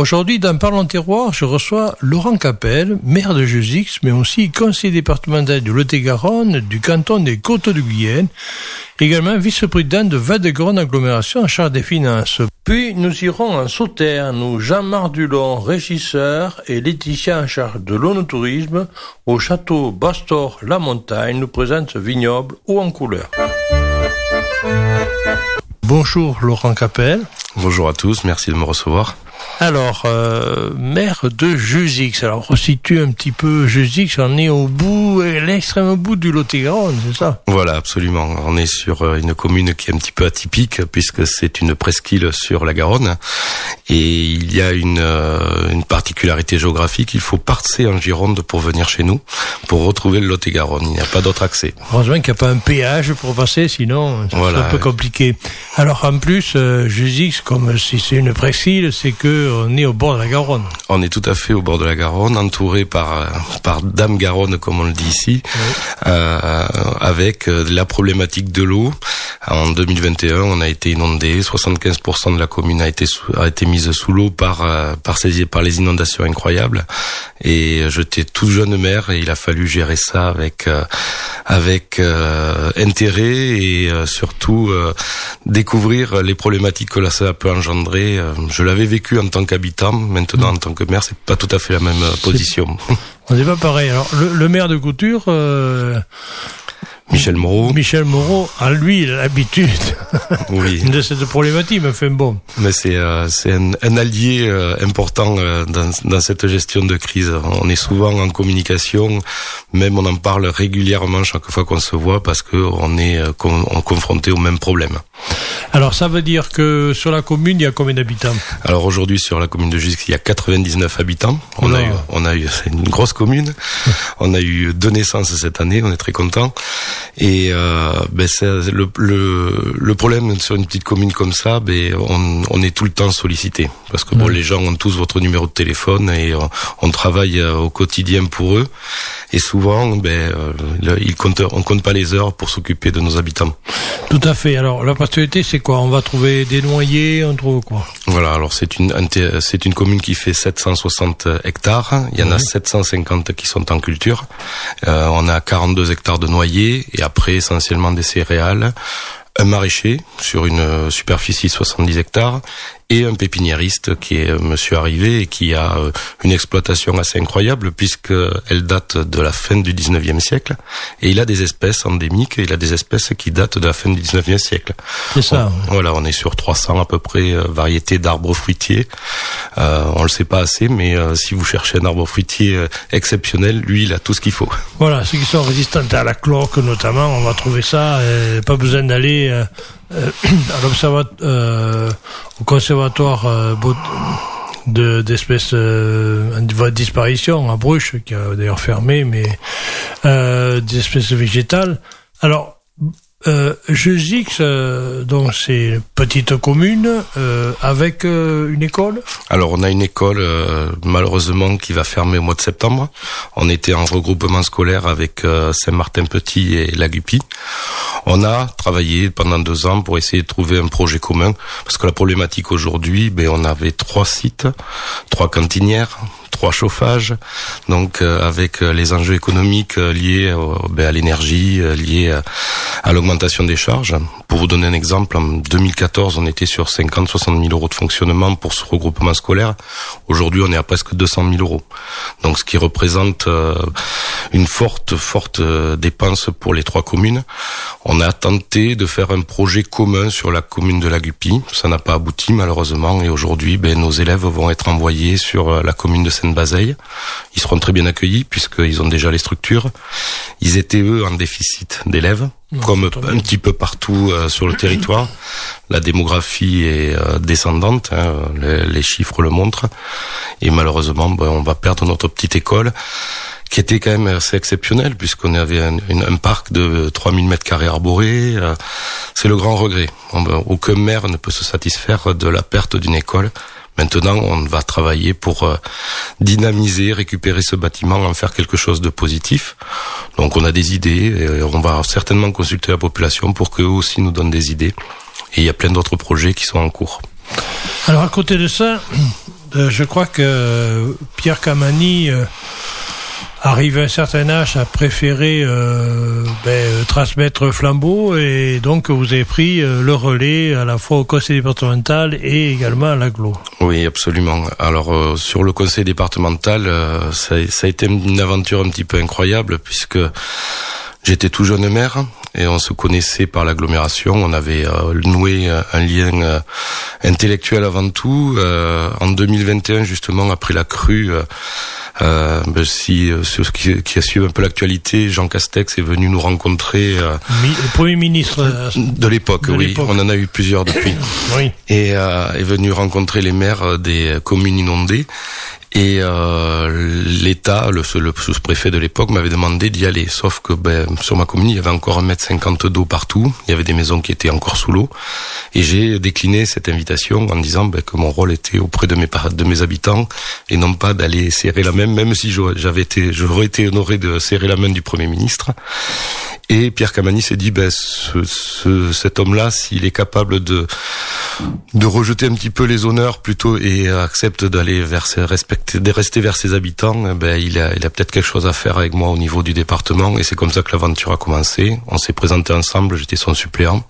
Aujourd'hui, dans Parlons Terroir, je reçois Laurent Capel, maire de Jusix, mais aussi conseiller départemental du Lot-et-Garonne, du canton des Côtes de Guyenne, également vice-président de Val-de-Garonne Agglomération en charge des finances. Puis, nous irons en Sauternes, où Jean Mardulon, régisseur, et Laetitia en charge de l'onotourisme, au château Bastor-La Montagne, nous présente ce vignoble ou en couleur. Bonjour Laurent Capel. Bonjour à tous, merci de me recevoir. Alors, euh, maire de Jusix. Alors, on resitue un petit peu Jusix. On est au bout, l'extrême bout du Lot-et-Garonne, c'est ça? Voilà, absolument. On est sur euh, une commune qui est un petit peu atypique puisque c'est une presqu'île sur la Garonne. Et il y a une, euh, une particularité géographique. Il faut passer en Gironde pour venir chez nous, pour retrouver le Lot-et-Garonne. Il n'y a pas d'autre accès. Heureusement qu'il n'y a pas un péage pour passer, sinon c'est un peu compliqué. Alors, en plus, euh, Jusix, comme si c'est une presqu'île, c'est que on est au bord de la Garonne. On est tout à fait au bord de la Garonne, entouré par par Dame Garonne, comme on le dit ici, euh, avec euh, la problématique de l'eau. En 2021, on a été inondé. 75% de la commune a été a été mise sous l'eau par euh, par ces par les inondations incroyables. Et j'étais tout jeune maire et il a fallu gérer ça avec euh, avec intérêt et surtout découvrir les problématiques que là ça peut engendrer. Je l'avais vécu en tant qu'habitant. Maintenant, en tant que maire, c'est pas tout à fait la même position. On n'est pas pareil. Alors, le, le maire de Couture, euh, Michel Moreau. Michel Moreau a lui l'habitude oui. de cette problématique, mais fait bon. Mais c'est euh, c'est un, un, allié euh, important euh, dans, dans cette gestion de crise. On est souvent en communication, même on en parle régulièrement chaque fois qu'on se voit parce que on est euh, con, on confronté au même problème. Alors ça veut dire que sur la commune il y a combien d'habitants? Alors aujourd'hui sur la commune de Jusque il y a 99 habitants. On a eu on a eu c'est une grosse commune. on a eu deux naissances cette année, on est très content. Et euh, ben le, le, le, problème sur une petite commune comme ça, ben on, on est tout le temps sollicité parce que bon, les gens ont tous votre numéro de téléphone et on, on travaille au quotidien pour eux. Et souvent, ben, euh, ils comptent, on compte pas les heures pour s'occuper de nos habitants. Tout à fait. Alors la particularité, c'est quoi? On va trouver des noyers, on trouve quoi? Voilà. Alors c'est une c'est une commune qui fait 760 hectares. Il y en a 750 qui sont en culture. Euh, on a 42 hectares de noyers et après essentiellement des céréales, un maraîcher sur une superficie de 70 hectares et un pépiniériste qui est monsieur arrivé et qui a une exploitation assez incroyable puisque elle date de la fin du 19e siècle et il a des espèces endémiques et il a des espèces qui datent de la fin du 19e siècle. C'est ça. On, voilà, on est sur 300 à peu près variétés d'arbres fruitiers. Euh, on le sait pas assez mais euh, si vous cherchez un arbre fruitier exceptionnel, lui il a tout ce qu'il faut. Voilà, ceux qui sont résistants à la cloque notamment, on va trouver ça, et pas besoin d'aller euh, à l'observatoire euh, au conservatoire euh, de d'espèces euh, de disparition à Bruches qui a d'ailleurs fermé mais euh, des espèces végétales. Alors euh, Jusix, euh, donc c'est une petite commune euh, avec une école? Alors on a une école malheureusement qui va fermer au mois de septembre. On était en regroupement scolaire avec Saint-Martin-Petit et la. On a travaillé pendant deux ans pour essayer de trouver un projet commun parce que la problématique aujourd'hui, ben on avait trois sites, trois cantinières, trois chauffages, donc euh, avec les enjeux économiques liés ben, à l'énergie, liés à l'augmentation des charges. Pour vous donner un exemple, en 2014, on était sur 50-60 000 euros de fonctionnement pour ce regroupement scolaire. Aujourd'hui, on est à presque 200 000 euros. Donc, ce qui représente euh, une forte, forte dépense pour les trois communes. On a tenté de faire un projet commun sur la commune de la Guppy. Ça n'a pas abouti, malheureusement. Et aujourd'hui, ben, nos élèves vont être envoyés sur la commune de Seine-Bazeille. Ils seront très bien accueillis puisqu'ils ont déjà les structures. Ils étaient, eux, en déficit d'élèves. Non, comme un petit peu partout euh, sur le territoire. La démographie est euh, descendante, hein, les, les, chiffres le montrent. Et malheureusement, ben, on va perdre notre petite école qui était quand même assez exceptionnel puisqu'on avait un, un, parc de 3000 mètres carrés arborés. Euh, c'est le grand regret. Aucun maire ne peut se satisfaire de la perte d'une école. Maintenant, on va travailler pour euh, dynamiser, récupérer ce bâtiment, en faire quelque chose de positif. Donc, on a des idées et on va certainement consulter la population pour qu'eux aussi nous donnent des idées. Et il y a plein d'autres projets qui sont en cours. Alors à côté de ça, euh, je crois que Pierre Camani euh, arrive à un certain âge à préférer euh, ben, euh, transmettre flambeau et donc vous avez pris euh, le relais à la fois au conseil départemental et également à l'aglo. Oui, absolument. Alors euh, sur le conseil départemental, euh, ça, ça a été une aventure un petit peu incroyable puisque j'étais tout jeune maire et on se connaissait par l'agglomération. On avait euh, noué un lien intellectuel avant tout. En 2021, justement, après la crue, euh, ben, si euh, ceux qui, qui a suivi un peu l'actualité, Jean Castex est venu nous rencontrer euh, le Premier ministre. euh, de l'époque. Oui, on en a eu plusieurs depuis. oui. et euh, est venu rencontrer les maires des communes inondées. Et euh, l'État, le, sous-préfet de l'époque, m'avait demandé d'y aller. Sauf que ben, sur ma commune, il y avait encore un mètre cinquante d'eau partout. Il y avait des maisons qui étaient encore sous l'eau. Et j'ai décliné cette invitation en disant ben, que mon rôle était auprès de mes, de mes habitants et non pas d'aller serrer la main, même si j'avais été, j'aurais été honoré de serrer la main du Premier ministre. Et Pierre Camani s'est dit, ben, ce, ce- cet homme-là, s'il est capable de de rejeter un petit peu les honneurs plutôt et accepte d'aller vers ses respecter, de rester vers ses habitants, eh ben il a, il a peut-être quelque chose à faire avec moi au niveau du département et c'est comme ça que l'aventure a commencé. On s'est présenté ensemble, j'étais son suppléant,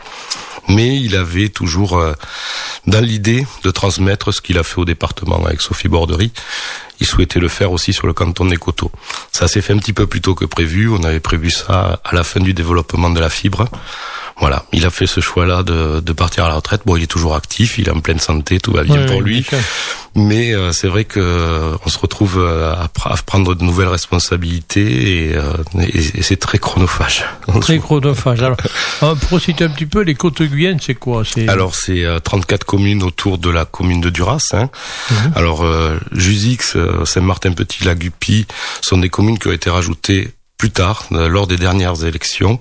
mais il avait toujours euh, dans l'idée de transmettre ce qu'il a fait au département avec Sophie Bordery. Il souhaitait le faire aussi sur le canton des Coteaux. Ça s'est fait un petit peu plus tôt que prévu. On avait prévu ça à la fin du développement de la fibre. Voilà, il a fait ce choix-là de, de partir à la retraite. Bon, il est toujours actif, il est en pleine santé, tout va bien Oui, pour oui, lui. Mais euh, c'est vrai que euh, on se retrouve euh, à, pr- à prendre de nouvelles responsabilités et, euh, et- et c'est très chronophage. Très chronophage. Alors, euh, pour citer un petit peu, les côtes de Guyenne, c'est quoi Alors c'est euh, 34 communes autour de la commune de Duras. Hein. Mhm. Alors euh, Jusix, euh, Saint-Martin-Petit, La Gupie sont des communes qui ont été rajoutées plus tard, euh, lors des dernières élections,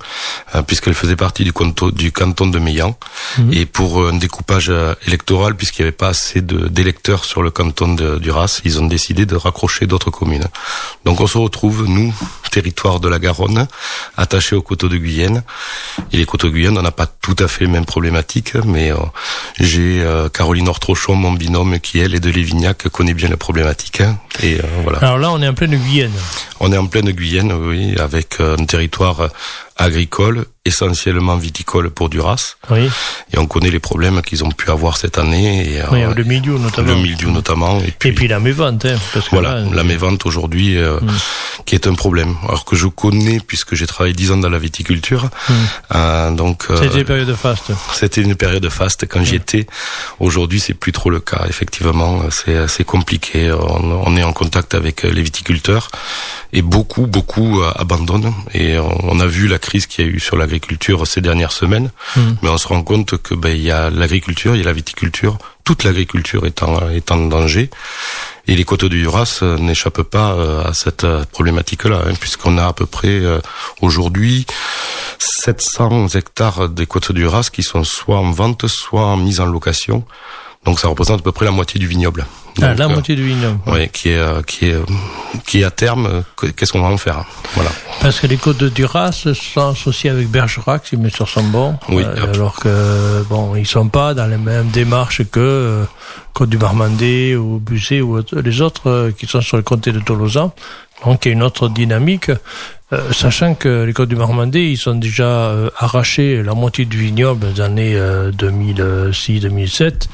euh, puisqu'elles faisaient partie du, canton- du canton de Meillan, Mhm. et pour euh, un découpage électoral, puisqu'il n'y avait pas assez d'électeurs sur le canton de Duras, ils ont décidé de raccrocher d'autres communes. Donc on se retrouve, nous, territoire de la Garonne, attachés aux coteaux de Guyenne. Et les coteaux de Guyenne, on n'a pas tout à fait les mêmes problématiques, mais euh, j'ai euh, Caroline Ortrochon, mon binôme, qui elle est de Lévignac, connaît bien les problématiques. hein. et euh, voilà. Alors là, on est en pleine Guyenne. On est en pleine Guyenne, oui, avec euh, un territoire euh, agricole, essentiellement viticole pour Duras. Oui, Et on connaît les problèmes qu'ils ont pu avoir cette année. Et, euh, oui le milieu notamment. le mildiou notamment. Et puis, Et puis la mévente, hein, parce que voilà, là, la mévente aujourd'hui, euh, qui est un problème. Alors que je connais, puisque j'ai travaillé dix ans dans la viticulture. Euh, donc, euh, c'était période faste. c'était une période faste quand j'y étais. Aujourd'hui, c'est plus trop le cas. Effectivement, c'est c'est compliqué. On, on est en contact avec les viticulteurs et beaucoup, beaucoup euh, abandonnent. Et on, on a vu la crise qu'il y a eu sur l'agriculture ces dernières semaines, Mm. mais on se rend compte que ben il y a l'agriculture, il y a la viticulture. Toute l'agriculture est en, est en danger. Et les coteaux du Duras euh, n'échappent pas euh, à cette euh, problématique-là, hein, puisqu'on a à peu près euh, aujourd'hui 700 hectares des côtes du Duras qui sont soit en vente, soit en mise en location. Donc ça représente à peu près la moitié du vignoble. Ah, la euh, moitié du vignoble. ouais, qui est euh, qui est qui est à terme. euh, que- Qu'est-ce qu'on va en faire Voilà. Parce que les côtes de Duras sont associées avec Bergerac, si mes souvenirs sont bons. Oui, Euh, alors que, bon, ils sont pas dans les mêmes démarches que euh, Côte du Marmandais ou Busset ou les autres qui sont sur le comté de Tolosan. Donc, il y a une autre dynamique. Euh, sachant que les côtes du Marmandais, ils sont déjà euh, arrachés la moitié du vignoble dans les années euh, 2006-2007.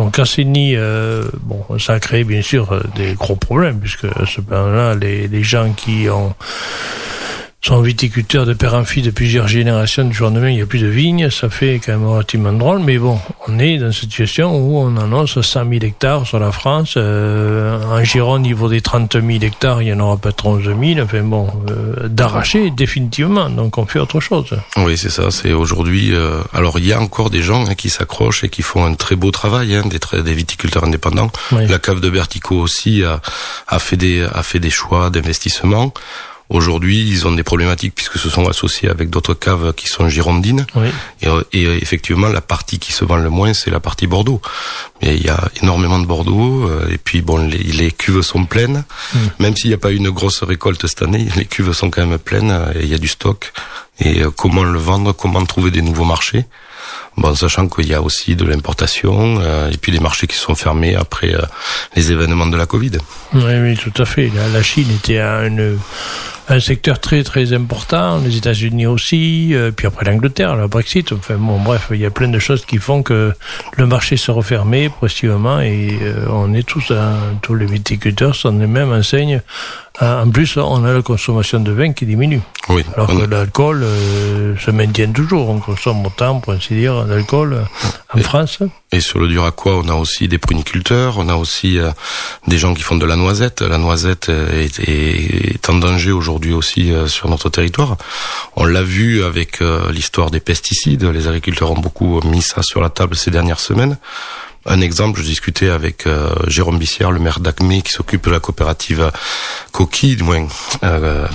Donc Cassini, euh, bon, ça a créé bien sûr euh, des gros problèmes, puisque ce là les, les gens qui ont sont viticulteurs de père en fils de plusieurs générations du jour au lendemain, il n'y a plus de vignes, ça fait quand même relativement drôle, mais bon, on est dans une situation où on annonce 100 000 hectares sur la France, euh, en Gironde, au niveau des 30 000 hectares, il y en aura peut-être 11 000, enfin bon, euh, d'arracher définitivement, donc on fait autre chose. Oui, c'est ça. C'est aujourd'hui. euh, alors, il y a encore des gens hein, qui s'accrochent et qui font un très beau travail, hein, des, très- des viticulteurs indépendants. Oui. La cave de Bertico aussi a, a fait des a fait des choix d'investissement. Aujourd'hui, ils ont des problématiques puisque se sont associés avec d'autres caves qui sont girondines. Oui. Et, euh, et, euh, effectivement, la partie qui se vend le moins, c'est la partie Bordeaux. Mais il y a énormément de Bordeaux. euh, et puis, bon, les, les cuves sont pleines. Mm. Même s'il n'y a pas eu une grosse récolte cette année, les cuves sont quand même pleines. Et il y a du stock. Et comment le vendre, comment trouver des nouveaux marchés? Bon, sachant qu'il y a aussi de l'importation et puis des marchés qui sont fermés après les événements de la Covid. Oui, oui, tout à fait. La, la Chine était une un secteur très très important, les États-Unis aussi, euh, puis après l'Angleterre, le Brexit. Enfin bon, bref, il y a plein de choses qui font que le marché se refermait progressivement et euh, on est tous, tous les viticulteurs sont les mêmes enseignes ah, en plus, on a la consommation de vin qui diminue. Oui. Alors que l'alcool euh, se maintient toujours. On consomme autant, pour ainsi dire, d'alcool euh, en France. Et sur le Duraquois, on a aussi des pruniculteurs, on a aussi euh, des gens qui font de la noisette. La noisette est, est, en danger aujourd'hui aussi sur notre territoire. On l'a vu avec l'histoire des pesticides. Les agriculteurs ont beaucoup mis ça sur la table ces dernières semaines. Un exemple, je discutais avec euh, Jérôme Bissière, le maire d'Acmé, qui s'occupe de la coopérative Coquille, du moins. Euh,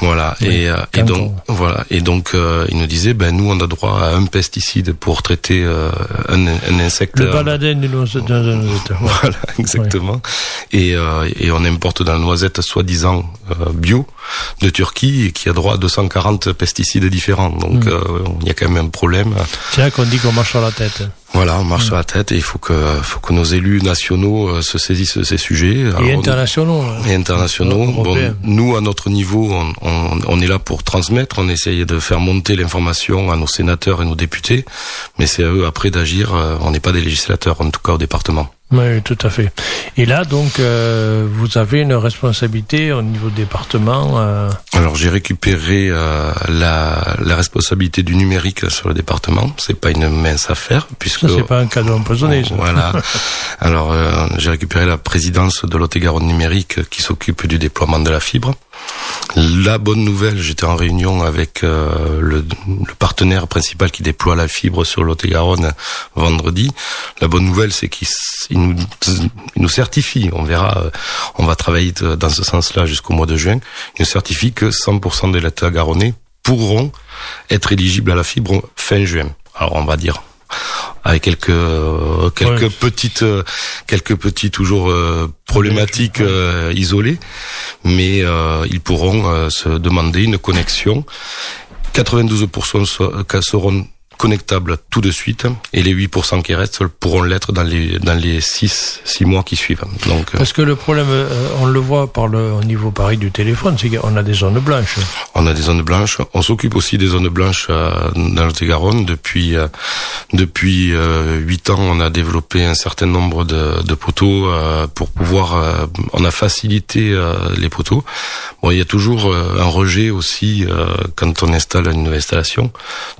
voilà. Et, euh, et, donc, voilà. Et donc, euh, il nous disait, ben nous, on a droit à un pesticide pour traiter euh, un, un, insecte. Le baladène d'une noisette. Voilà, exactement. Et, et on importe dans la noisette soi-disant bio de Turquie et qui a droit à 240 pesticides différents. Donc, hmm. il y a quand même un problème. C'est là qu'on dit qu'on marche sur la tête. Voilà, on marche sur la tête et il faut que, faut que nos élus nationaux euh, se saisissent de ces sujets. et internationaux. Et internationaux. Bon, nous, à notre niveau, on, on, on, est là pour transmettre, on essaye de faire monter l'information à nos sénateurs et nos députés, mais c'est à eux après d'agir. Euh, on n'est pas des législateurs, en tout cas au département. Oui, tout à fait. Et là, donc, euh, vous avez une responsabilité au niveau département euh... Alors, j'ai récupéré euh, la, la, responsabilité du numérique sur le département. C'est pas une mince affaire, puisque... c'est pas un cadeau empoisonné, ça. Voilà. Alors, euh, j'ai récupéré la présidence de l'Ot-et-Garonne numérique qui s'occupe du déploiement de la fibre. La bonne nouvelle, j'étais en réunion avec euh, le, le, partenaire principal qui déploie la fibre sur l'Ot-et-Garonne vendredi. La bonne nouvelle, c'est qu'il nous, il nous certifie, on verra, euh, on va travailler dans ce sens-là jusqu'au mois de juin, il nous certifie que 100% des lettres garonnais pourront être éligibles à la fibre fin juin. Alors on va dire avec quelques euh, quelques petites euh, quelques petits toujours problématiques isolées. Mais ils pourront se demander une connexion. 92% seront connectable tout de suite et les 8% qui restent pourront l'être dans les dans les 6 6 mois qui suivent. Donc euh, Parce que le problème euh, on le voit par le au niveau pareil du téléphone, c'est qu'on a des zones blanches. On a des zones blanches, on s'occupe aussi des zones blanches euh, dans le Garonne depuis depuis 8 ans, on a développé un certain nombre de, de poteaux pour pouvoir on a facilité les poteaux. Bon, il y a toujours un rejet aussi quand on installe une nouvelle installation.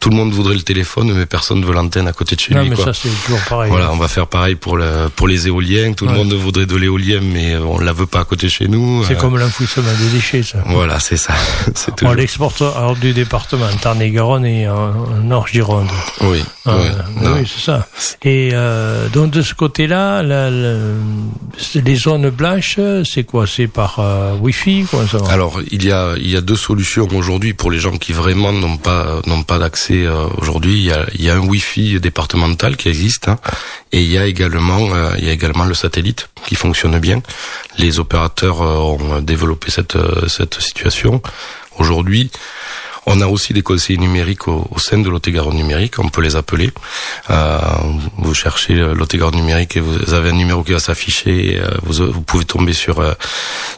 Tout le monde voudrait le téléphone mais personne ne veut l'antenne à côté de chez non, lui. Mais ça, c'est toujours pareil. Voilà, on va faire pareil pour, le, pour les éoliennes. Tout le monde voudrait de l'éolien, mais on la veut pas à côté de chez nous. C'est euh... comme l'enfouissement des déchets, ça. Voilà, c'est ça. toujours... On l'exporte hors du département, Tarn-et-Garonne et en Nord-Gironde. Oui, ah, oui, oui c'est ça. Et euh, donc, de ce côté-là, les zones blanches, c'est quoi? C'est par euh, Wi-Fi quoi, ça? Alors, il y, a, il y a deux solutions aujourd'hui pour les gens qui vraiment n'ont pas, n'ont pas d'accès euh, aujourd'hui il y a, y a un Wi-Fi départemental qui existe hein, et il y a également euh, il y a également le satellite qui fonctionne bien. Les opérateurs euh, ont développé cette euh, cette situation. Aujourd'hui, on a aussi des conseillers numériques au, au sein de l'Otégaron numérique, on peut les appeler. Euh, vous cherchez l'Otégaron numérique et vous avez un numéro qui va s'afficher, euh, vous, vous, pouvez tomber sur euh,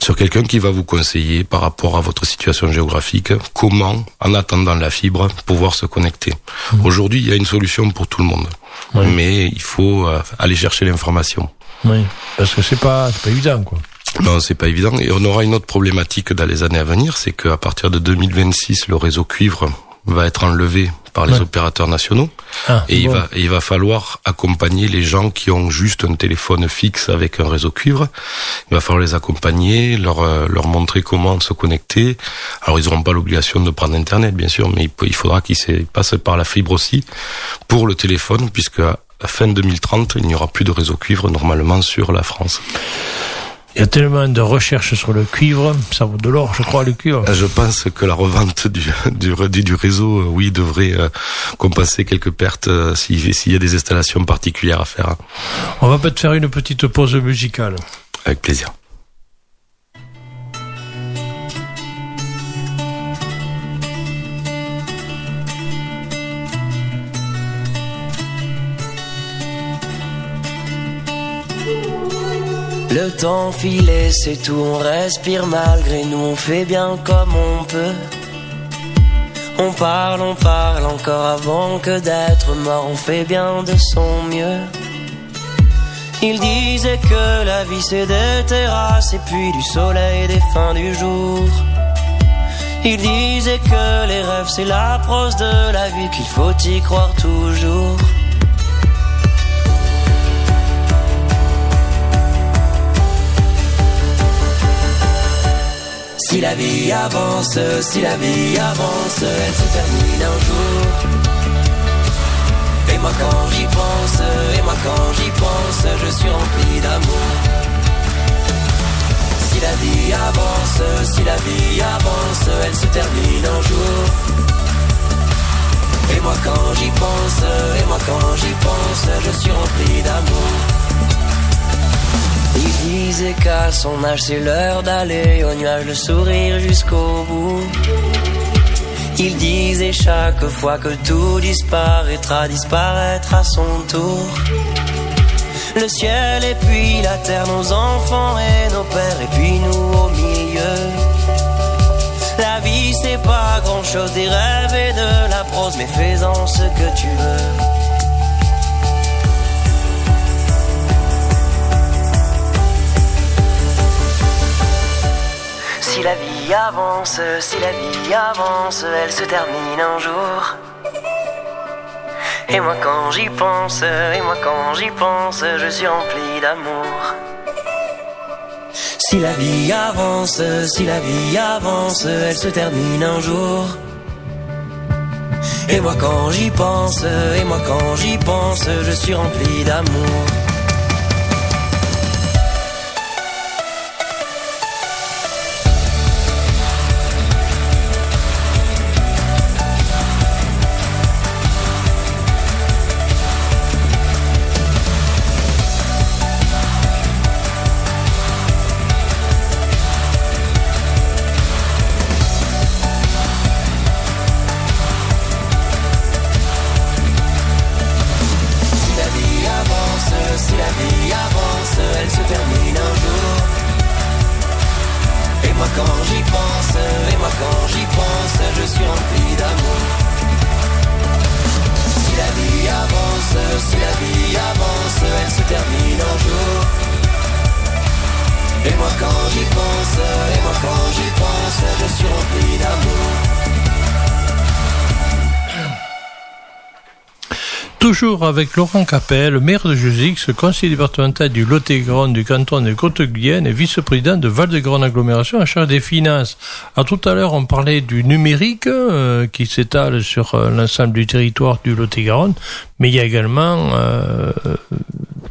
sur quelqu'un qui va vous conseiller par rapport à votre situation géographique, comment, en attendant la fibre, pouvoir se connecter. Mmh. Aujourd'hui, il y a une solution pour tout le monde, oui. mais il faut euh, aller chercher l'information. Oui, parce que c'est pas, pas évident, quoi. Non, c'est pas évident. Et on aura une autre problématique dans les années à venir, c'est qu'à partir de 2026, le réseau cuivre va être enlevé par les ouais. opérateurs nationaux ah, et bon. il va il va falloir accompagner les gens qui ont juste un téléphone fixe avec un réseau cuivre. Il va falloir les accompagner, leur euh, leur montrer comment se connecter. Alors ils n'auront pas l'obligation de prendre internet bien sûr, mais il, il faudra qu'ils passent par la fibre aussi pour le téléphone puisque à fin 2030, il n'y aura plus de réseau cuivre normalement sur la France. Il y a tellement de recherches sur le cuivre, ça vaut de l'or, je crois, le cuivre. Je pense que la revente du, du, du réseau, euh, oui, devrait euh, compenser quelques pertes euh, s'il si y a des installations particulières à faire. On va peut-être faire une petite pause musicale. Avec plaisir. Le temps filé, c'est tout, on respire malgré nous, on fait bien comme on peut. On parle, on parle encore avant que d'être mort, on fait bien de son mieux. Il disait que la vie c'est des terrasses et puis du soleil des fins du jour. Il disait que les rêves c'est la prose de la vie, qu'il faut y croire toujours. Si la vie avance, si la vie avance, elle se termine un jour. Et moi quand j'y pense, et moi quand j'y pense, je suis rempli d'amour. Si la vie avance, si la vie avance, elle se termine un jour. Et moi quand j'y pense, et moi quand j'y pense, je suis rempli d'amour. Il disait qu'à son âge c'est l'heure d'aller au nuage, le sourire jusqu'au bout. Il disait chaque fois que tout disparaîtra, disparaître à son tour. Le ciel et puis la terre, nos enfants et nos pères, et puis nous au milieu. La vie c'est pas grand chose, des rêves et de la prose, mais fais-en ce que tu veux. Si la vie avance, si la vie avance, elle se termine un jour. Et moi quand j'y pense, et moi quand j'y pense, je suis rempli d'amour. Si la vie avance, si la vie avance, elle se termine un jour. Et moi quand j'y pense, et moi quand j'y pense, je suis rempli d'amour. Avec Laurent Capel, maire de Jusix, conseiller départemental du Lot-et-Garonne du canton de Côte-Guyenne et vice-président de Val-de-Garonne Agglomération en charge des finances. Alors, tout à l'heure, on parlait du numérique euh, qui s'étale sur euh, l'ensemble du territoire du Lot-et-Garonne, mais il y a également euh,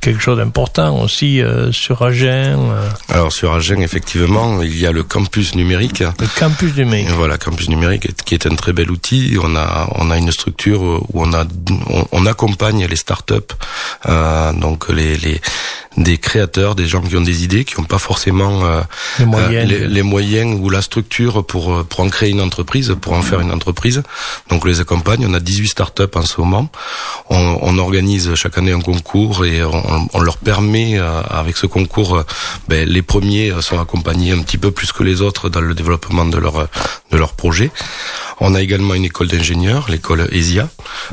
quelque chose d'important aussi euh, sur Agen, euh, Alors sur Agen, effectivement, il y a le campus numérique. le campus numérique. Voilà, campus numérique, qui est un très bel outil. On a, on a une structure où on a, on, on accompagne les startups, euh, donc les, les, des créateurs, des gens qui ont des idées, qui n'ont pas forcément euh, Les moyens. les, les moyens ou la structure pour euh, pour en créer une entreprise, pour en faire une entreprise. Donc on les accompagne. On a 18 startups en ce moment. On, on organise chaque année un concours et on, on leur permet euh, avec ce concours, euh, ben, les premiers sont accompagnés un petit peu plus que les autres dans le développement de leur de leur projet. On a également une école d'ingénieurs, l'école ESIA.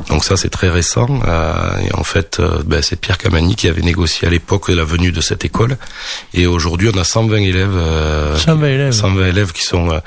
Donc ça c'est très récent. Euh, et en fait, euh, ben, c'est Pierre Camani qui avait négocié à l'époque la venue de cette école. Et aujourd'hui, on a 120 élèves. euh, 120 élèves. 120 élèves qui sont euh,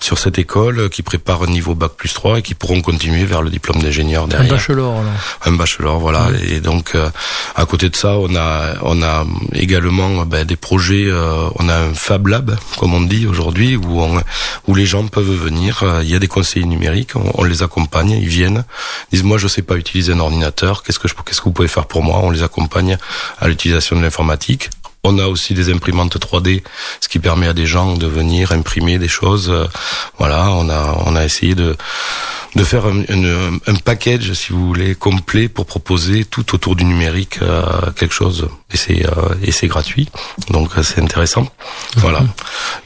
sur cette école, euh, qui préparent un niveau bac plus 3 et qui pourront continuer vers le diplôme d'ingénieur Un derrière. bachelor, alors. Un bachelor, voilà. Et donc, euh, à côté de ça, on a, on a également ben, des projets. euh, on a un Fab Lab, comme on dit aujourd'hui, où on, où les gens peuvent venir. euh, Il y a des conseillers numériques, on, on les accompagne, ils viennent, ils disent moi je sais pas utiliser un ordinateur, qu'est-ce que je, qu'est-ce que vous pouvez faire pour moi? On les accompagne à l'utilisation l'informatique. On a aussi des imprimantes 3D, ce qui permet à des gens de venir imprimer des choses. Euh, Voilà, on a essayé de de faire un, une- un package, si vous voulez, complet pour proposer tout autour du numérique euh, quelque chose et c'est et c'est gratuit. Donc c'est intéressant. Voilà.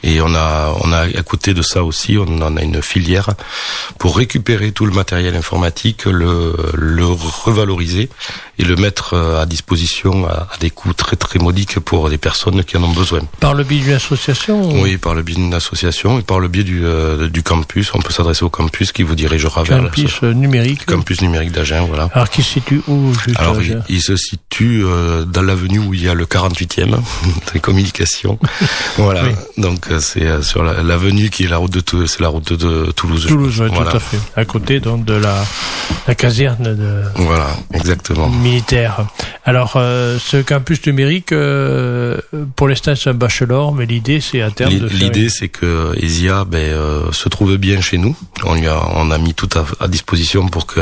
Et on a on a à côté de ça aussi, on en a une filière pour récupérer tout le matériel informatique, le le revaloriser et le mettre à disposition à, des coûts très très modiques pour les personnes qui en ont besoin. Par le biais d'une association Oui, par le biais d'une association et par le biais du du campus. On peut s'adresser au campus qui vous dirigera campus numérique. Campus numérique d'Agen, voilà. Alors qui se situe où Alors il, se situe dans l'avenue où il y a le 48e des communications. voilà. Donc euh, c'est euh, sur l'avenue qui est la route de c'est la route de, Toulouse. Toulouse, oui, tout à fait. À côté donc de la, la caserne de. Voilà, exactement. Militaire. Alors euh, ce campus numérique, pour l'instant c'est un bachelor, mais l'idée c'est à terme de. L'idée c'est que Esia ben, se trouve bien chez nous. On lui a on a mis tout à, à disposition pour que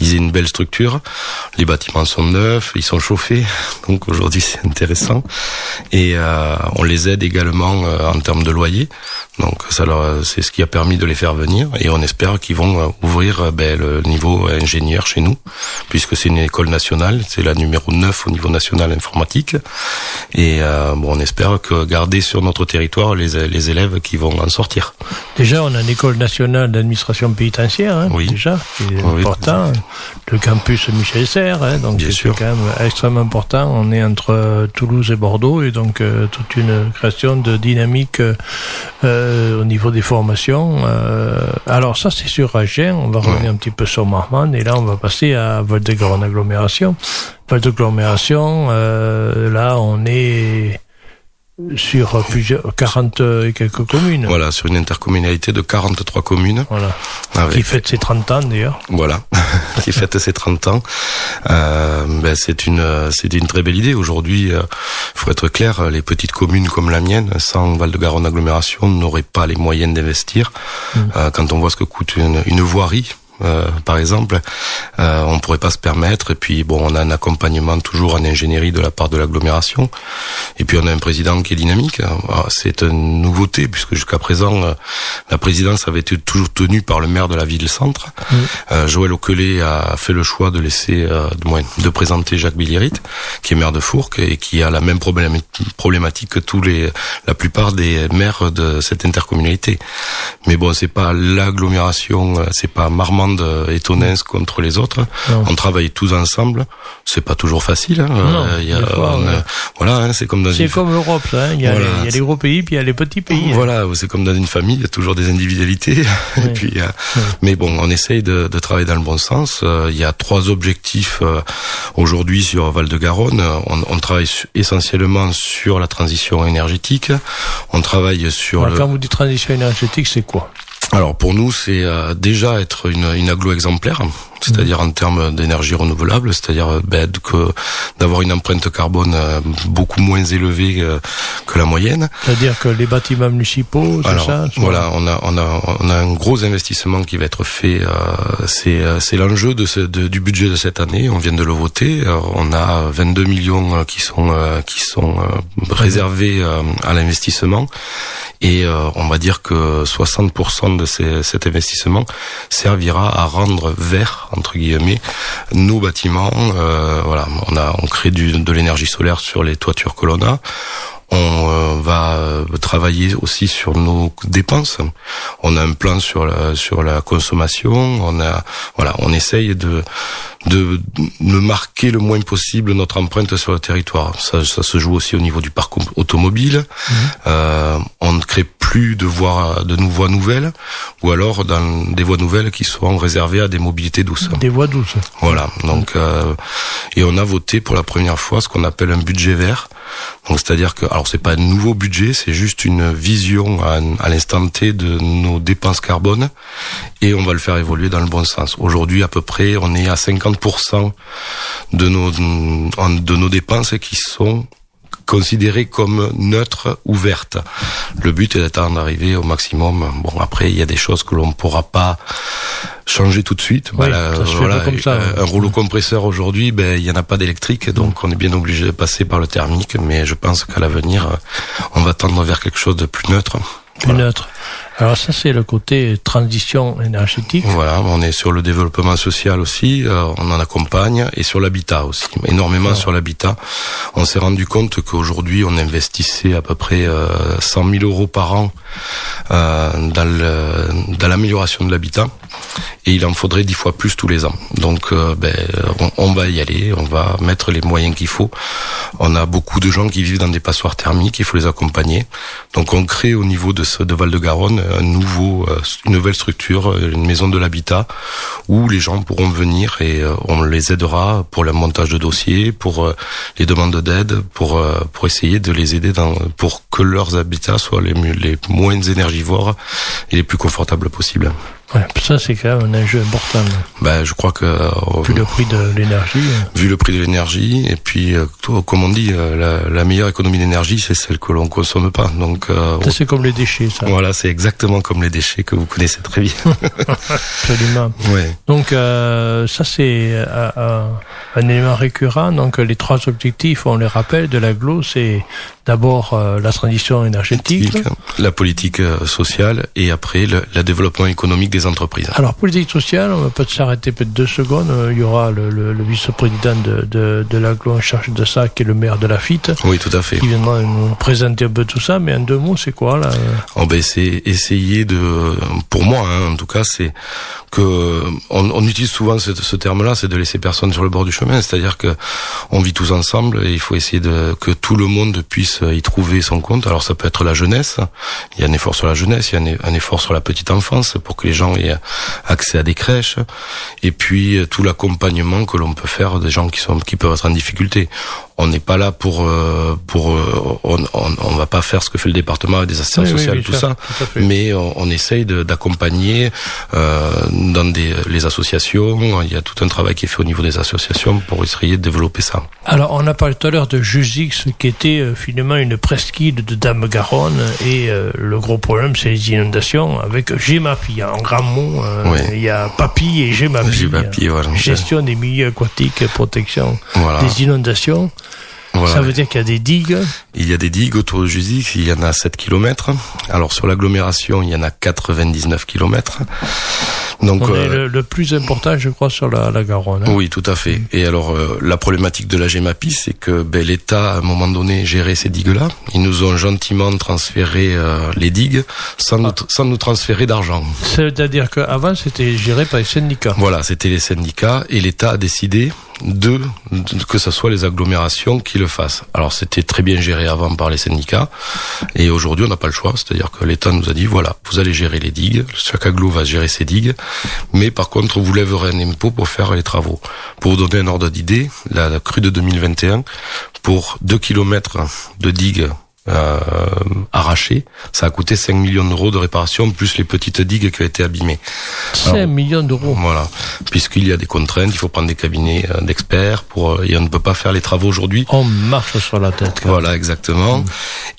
ils aient une belle structure. Les bâtiments sont neufs, ils sont chauffés, donc aujourd'hui c'est intéressant. Et euh, on les aide également euh, en termes de loyer. Donc ça c'est ce qui a permis de les faire venir et on espère qu'ils vont euh, ouvrir ben, le niveau ingénieur chez nous, puisque c'est une école nationale, c'est la numéro 9 au niveau national informatique. Et bon, on espère que garder sur notre territoire les, les élèves qui vont en sortir. Déjà, on a une école nationale d'administration pénitentiaire, hein, oui. déjà, c'est important. Le campus Michel Serres, hein, donc c'est quand même extrêmement important. On est entre Toulouse et Bordeaux et donc euh, toute une création de dynamique euh, au niveau des formations. Euh, alors ça c'est sur Agen, on va revenir un petit peu sur Marmande et là on va passer à Val-de-Garonne agglomération. Val-de-Garonne là on est sur plusieurs 40 et quelques communes. Voilà, sur une intercommunalité de 43 communes. Voilà. Qui fête ses 30 ans d'ailleurs. Voilà, qui fête ses 30 ans. Euh, ben c'est une c'est une très belle idée. Aujourd'hui, euh, faut être clair, les petites communes comme la mienne, sans Val-de-Garonne agglomération, n'auraient pas les moyens d'investir. Mmh. Euh, quand on voit ce que coûte une, une voirie, euh, par exemple, euh, on pourrait pas se permettre. Et puis bon, on a un accompagnement toujours en ingénierie de la part de l'agglomération. Et puis on a un président qui est dynamique. C'est une nouveauté puisque jusqu'à présent, euh, la présidence avait été toujours tenue par le maire de la ville-centre. Euh, Joël Oquelet a fait le choix de laisser, euh, de, de présenter Jacques Billirit, qui est maire de Fourques et qui a la même problématique que tous les, la plupart des maires de cette intercommunalité. Mais bon, c'est pas l'agglomération, c'est pas Marmande de étonnance contre les autres. On travaille tous ensemble. C'est pas toujours facile. Hein. Euh, il y a, voilà, hein, c'est comme dans. C'est comme l'Europe, hein. il, y a les, il y a les gros pays, puis il y a les petits pays. Voilà, c'est comme dans une famille, il y a toujours des individualités. Et puis, euh, mais bon, on essaye de, de, travailler dans le bon sens. Euh, il y a trois objectifs aujourd'hui sur Val-de-Garonne. On, on, travaille essentiellement sur la transition énergétique. On travaille sur. Alors, Quand vous dites transition énergétique, c'est quoi? Alors pour nous, c'est euh, déjà être une, une aglo exemplaire, c'est-à-dire en termes d'énergie renouvelable, c'est-à-dire euh, ben, que d'avoir une empreinte carbone euh, beaucoup moins élevée que la moyenne. C'est-à-dire que les bâtiments municipaux, Alors, ça Voilà, on a on a on a un gros investissement qui va être fait. c'est c'est l'enjeu de, ce, du budget de cette année. On vient de le voter. on a 22 millions qui sont qui sont réservés à l'investissement et euh, on va dire que 60% de ces, cet investissement servira à rendre vert entre guillemets nos bâtiments. Euh, voilà, on a on crée du, de l'énergie solaire sur les toitures que l'on a. On euh, va travailler aussi sur nos dépenses. On a un plan sur la, sur la consommation. On a voilà, on essaye de de ne marquer le moins possible notre empreinte sur le territoire. Ça, ça se joue aussi au niveau du parc automobile. Mmh. Euh, on ne crée plus de voies, de voies nouvelles, ou alors dans des voies nouvelles qui seront réservées à des mobilités douces. Des voies douces. Voilà. Donc, euh, et on a voté pour la première fois ce qu'on appelle un budget vert. Donc, c'est-à-dire que, alors c'est pas un nouveau budget, c'est juste une vision à, à l'instant T de nos dépenses carbone, et on va le faire évoluer dans le bon sens. Aujourd'hui, à peu près, on est à 50 de nos, de nos dépenses qui sont considérées comme neutres ou vertes. Le but est d'attendre d'arriver au maximum. Bon, après, il y a des choses que l'on ne pourra pas changer tout de suite. voilà, un rouleau compresseur aujourd'hui, ben il y en a pas d'électrique, donc on est bien obligé de passer par le thermique. Mais je pense qu'à l'avenir, on va tendre vers quelque chose de plus neutre. Plus neutre. Alors ça, c'est le côté transition énergétique. Voilà, on est sur le développement social aussi, euh, on en accompagne, et sur l'habitat aussi, énormément sur l'habitat. On s'est rendu compte qu'aujourd'hui, on investissait à peu près euh, 100 000 euros par an euh, dans l'amélioration de l'habitat, et il en faudrait dix fois plus tous les ans. Donc, euh, ben, on, on, va y aller, on va mettre les moyens qu'il faut. On a beaucoup de gens qui vivent dans des passoires thermiques, il faut les accompagner. Donc, on crée au niveau de, de Val-de-Garonne un nouveau, euh, une nouvelle structure, une maison de l'habitat, où les gens pourront venir et euh, on les aidera pour le montage de dossiers, pour les demandes d'aide, pour pour essayer de les aider dans, pour que leurs habitats soient les, les moins énergivores et les plus confortables possibles. Ouais, ça c'est quand même un enjeu important. Ben, je crois que euh, vu le prix de l'énergie. Vu le prix de l'énergie et puis euh, comme on dit, euh, la, la meilleure économie d'énergie c'est celle que l'on consomme pas. Donc c'est comme les déchets. Ça. Voilà, c'est exactement comme les déchets que vous connaissez très bien. Absolument. Ouais. Donc euh, ça c'est un, un élément récurrent. Donc les trois objectifs, on les rappelle de l'aglo, c'est d'abord euh, la transition énergétique, la politique sociale et après le, le développement économique des entreprises. Alors, politique sociale, on va peut-être s'arrêter peut-être deux secondes. Il y aura le, le, le vice-président de, de, de l'aglo en charge de ça, qui est le maire de la FIT. Oui, tout à fait. Qui viendra nous présenter un peu tout ça, mais en deux mots, c'est quoi là? Oh, ben, C'est essayer de, pour moi hein, en tout cas, c'est on, utilise souvent ce, terme-là, c'est de laisser personne sur le bord du chemin. C'est-à-dire que on vit tous ensemble et il faut essayer de que tout le monde puisse y trouver son compte. Alors ça peut être la jeunesse. Il y a un effort sur la jeunesse, il y a un, effort sur la petite enfance pour que les gens aient accès à des crèches et puis tout l'accompagnement que l'on peut faire des gens qui peuvent être en difficulté. On n'est pas là pour euh, pour euh, on, on, on, va pas faire ce que fait le département avec des assistants oui, sociales oui, tout ça, ça, tout mais on, on essaye d'accompagner euh, dans des les associations. Il y a tout un travail qui est fait au niveau des associations pour essayer de développer ça. Alors on a parlé tout à l'heure de Jusix qui était euh, finalement une presqu'île de Dame-Garonne et euh, le gros problème c'est les inondations avec GEMAPI en grand mot. Euh, Oui. Il y a Papi et GEMAPI. GEMAPI, voilà. Gestion des milieux aquatiques, protection Voilà. des inondations. Voilà. Ça veut dire qu'il y a des digues. Il y a des digues autour de Jusix, il y en a 7 km. Alors sur l'agglomération, il y en a 99 km. Donc On est euh, le, le plus important, je crois, sur la, la Garonne. hein. oui, tout à fait. Et alors euh, la problématique de la GEMAPI, c'est que ben, l'État à un moment donné gérait ces digues-là. Ils nous ont gentiment transféré euh, les digues sans, nous, sans nous transférer d'argent. C'est-à-dire qu'avant, c'était géré par les syndicats. Voilà, c'était les syndicats et l'État a décidé de, que ce soit les agglomérations qui le fassent. Alors c'était très bien géré avant par les syndicats et aujourd'hui on n'a pas le choix, c'est-à-dire que l'État nous a dit voilà, vous allez gérer les digues, chaque agglo va gérer ses digues, mais par contre vous lèverez un impôt pour faire les travaux. Pour vous donner un ordre d'idée, la, la crue de 2021 pour 2 kilomètres de digues euh, ça a coûté 5 millions d'euros de réparation plus les petites digues qui ont été abîmées. 5 millions d'euros. Voilà, puisqu'il y a des contraintes, il faut prendre des cabinets euh, d'experts pour euh, et on ne peut pas faire les travaux aujourd'hui. On marche sur la tête. Voilà, exactement.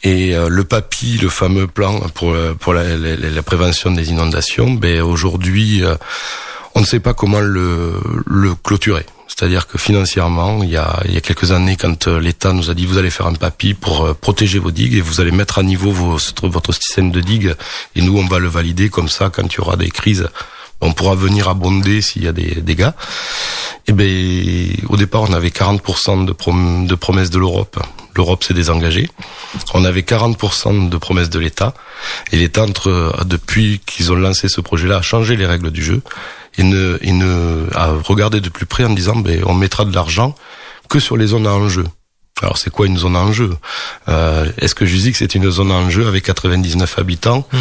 Et euh, le PAPI, le fameux plan pour euh, pour la, la- la prévention des inondations, ben aujourd'hui, euh, on ne sait pas comment le le clôturer. C'est-à-dire que financièrement, il y a, quelques années, quand euh, l'État nous a dit vous allez faire un papi pour euh, protéger vos digues et vous allez mettre à niveau votre système de digues et nous on va le valider comme ça quand il y aura des crises, on pourra venir abonder s'il y a des dégâts. Et ben au départ on avait 40% de, de promesses de l'Europe. L'Europe s'est désengagée. On avait 40% de promesses de l'État et l'État entre depuis qu'ils ont lancé ce projet-là a changé les règles du jeu et ne, et ne a regardé de plus près en disant ben on mettra de l'argent que sur les zones à enjeu. Alors c'est quoi une zone à enjeu euh, Est-ce que Jusix c'est une zone à enjeu avec 99 habitants Mm.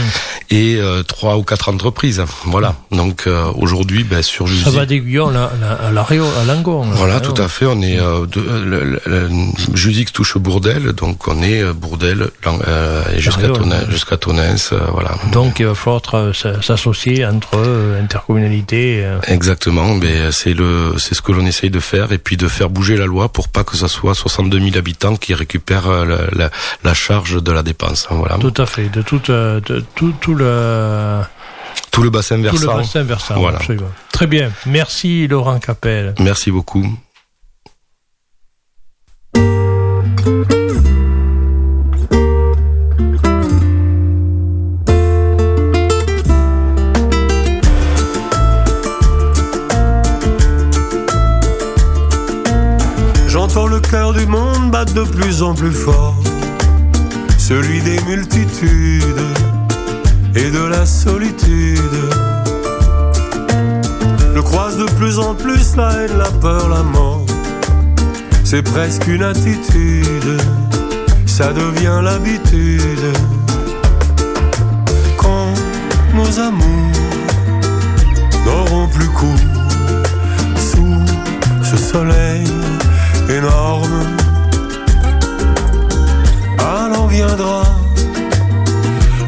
et euh, trois ou quatre entreprises? Voilà. Donc euh, aujourd'hui, ben, sur Jusix, Ça va d'Aiguillon à, la, à, la Rio, à Langon. là. voilà, Ah, tout à fait. On est euh, de, le, le- le- Jusix touche Bourdel, donc on est euh, Bourdel euh, jusqu'à Tonnes, euh, voilà. Donc il va falloir s'associer entre euh, intercommunalité. euh, Exactement, mais c'est le, c'est ce que l'on essaye de faire et puis de faire bouger la loi pour pas que ce soit 62 000 1000 habitants qui récupèrent euh, la, charge de la dépense. Hein, voilà. Tout à fait, de tout, euh, tout, tout le... Tout le bassin versant. Tout le bassin versant, voilà. Très bien. Merci Laurent Capel. Merci beaucoup. J'entends le cœur du monde plus en plus fort, celui des multitudes et de la solitude. Je croise de plus en plus la haine, la peur, la mort. C'est presque une attitude, ça devient l'habitude. Quand nos amours n'auront plus cours sous ce soleil énorme,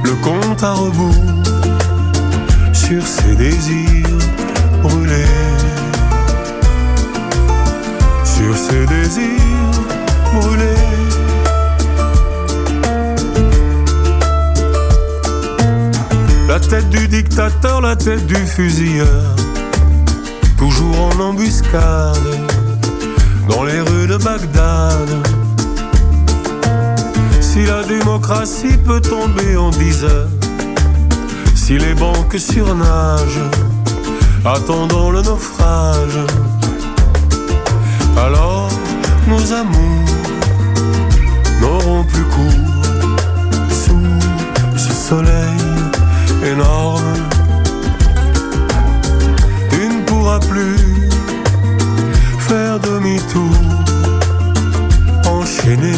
le compte à rebours sur ses désirs brûlés. Sur ses désirs brûlés. La tête du dictateur, la tête du fusilleur, toujours en embuscade, dans les rues de Bagdad si la démocratie peut tomber en dix heures, si les banques surnagent, attendant le naufrage, alors nos amours n'auront plus cours sous ce soleil énorme. Tu ne pourras plus faire demi-tour, enchaîner enchaîné,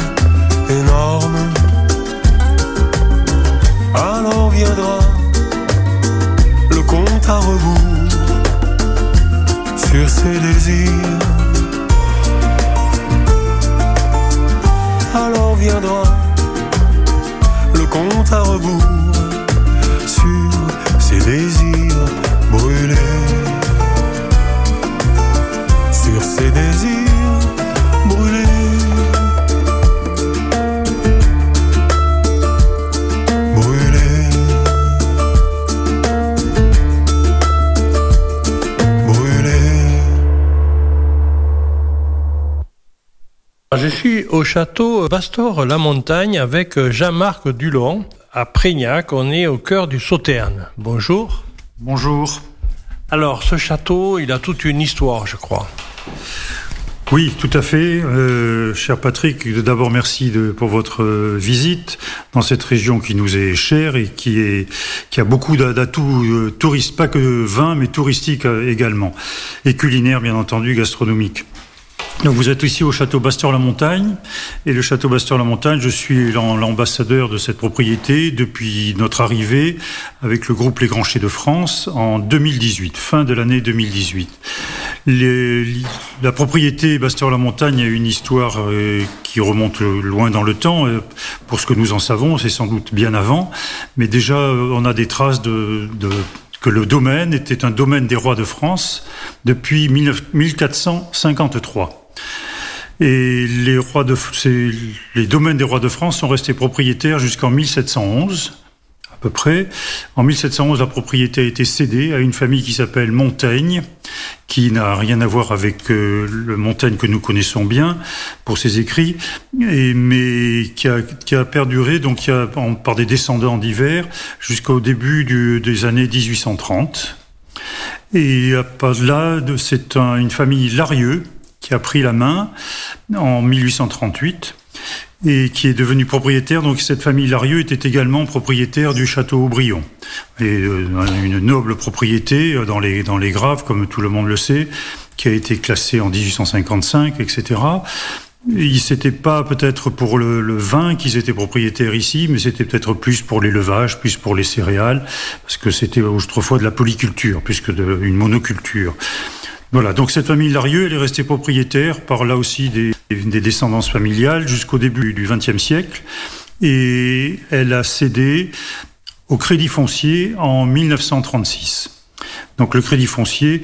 au château Bastor-la-Montagne avec Jean-Marc Dulon à Prégnac. On est au cœur du Sauternes. Bonjour. Bonjour. Alors, ce château, il a toute une histoire, je crois. Oui, tout à fait. Euh, cher Patrick, d'abord merci de, pour votre visite dans cette région qui nous est chère et qui, est, qui a beaucoup d'atouts euh, touristes, pas que vin, mais touristique également. Et culinaire, bien entendu, gastronomique. Donc vous êtes ici au château Basteur-la-Montagne et le château Basteur-la-Montagne, je suis l'ambassadeur de cette propriété depuis notre arrivée avec le groupe Les Grands Chais de France en 2018, fin de l'année 2018. Les, la propriété Basteur-la-Montagne a une histoire euh, qui remonte loin dans le temps. Euh, pour ce que nous en savons, c'est sans doute bien avant, mais déjà on a des traces de que le domaine était un domaine des rois de France depuis 1453. Et les, rois de, les domaines des rois de France sont restés propriétaires jusqu'en 1711, à peu près. En 1711, la propriété a été cédée à une famille qui s'appelle Montaigne, qui n'a rien à voir avec euh, le Montaigne que nous connaissons bien pour ses écrits, mais qui a, qui a perduré donc par des descendants divers jusqu'au début des années 1830. Et à part là, c'est un, une famille Larieux a pris la main en 1838 et qui est devenu propriétaire. Donc cette famille Larieux était également propriétaire du château Aubryon. Et euh, une noble propriété dans les, dans les graves, comme tout le monde le sait, qui a été classée en 1855, etc. C'était pas peut-être pour le, vin qu'ils étaient propriétaires ici, mais c'était peut-être plus pour l'élevage, plus pour les céréales, parce que c'était autrefois de la polyculture, plus que une monoculture. Voilà, donc cette famille Larieux, elle est restée propriétaire par là aussi des, des descendances familiales jusqu'au début du XXe siècle, et elle a cédé au Crédit Foncier en 1936. Donc le Crédit Foncier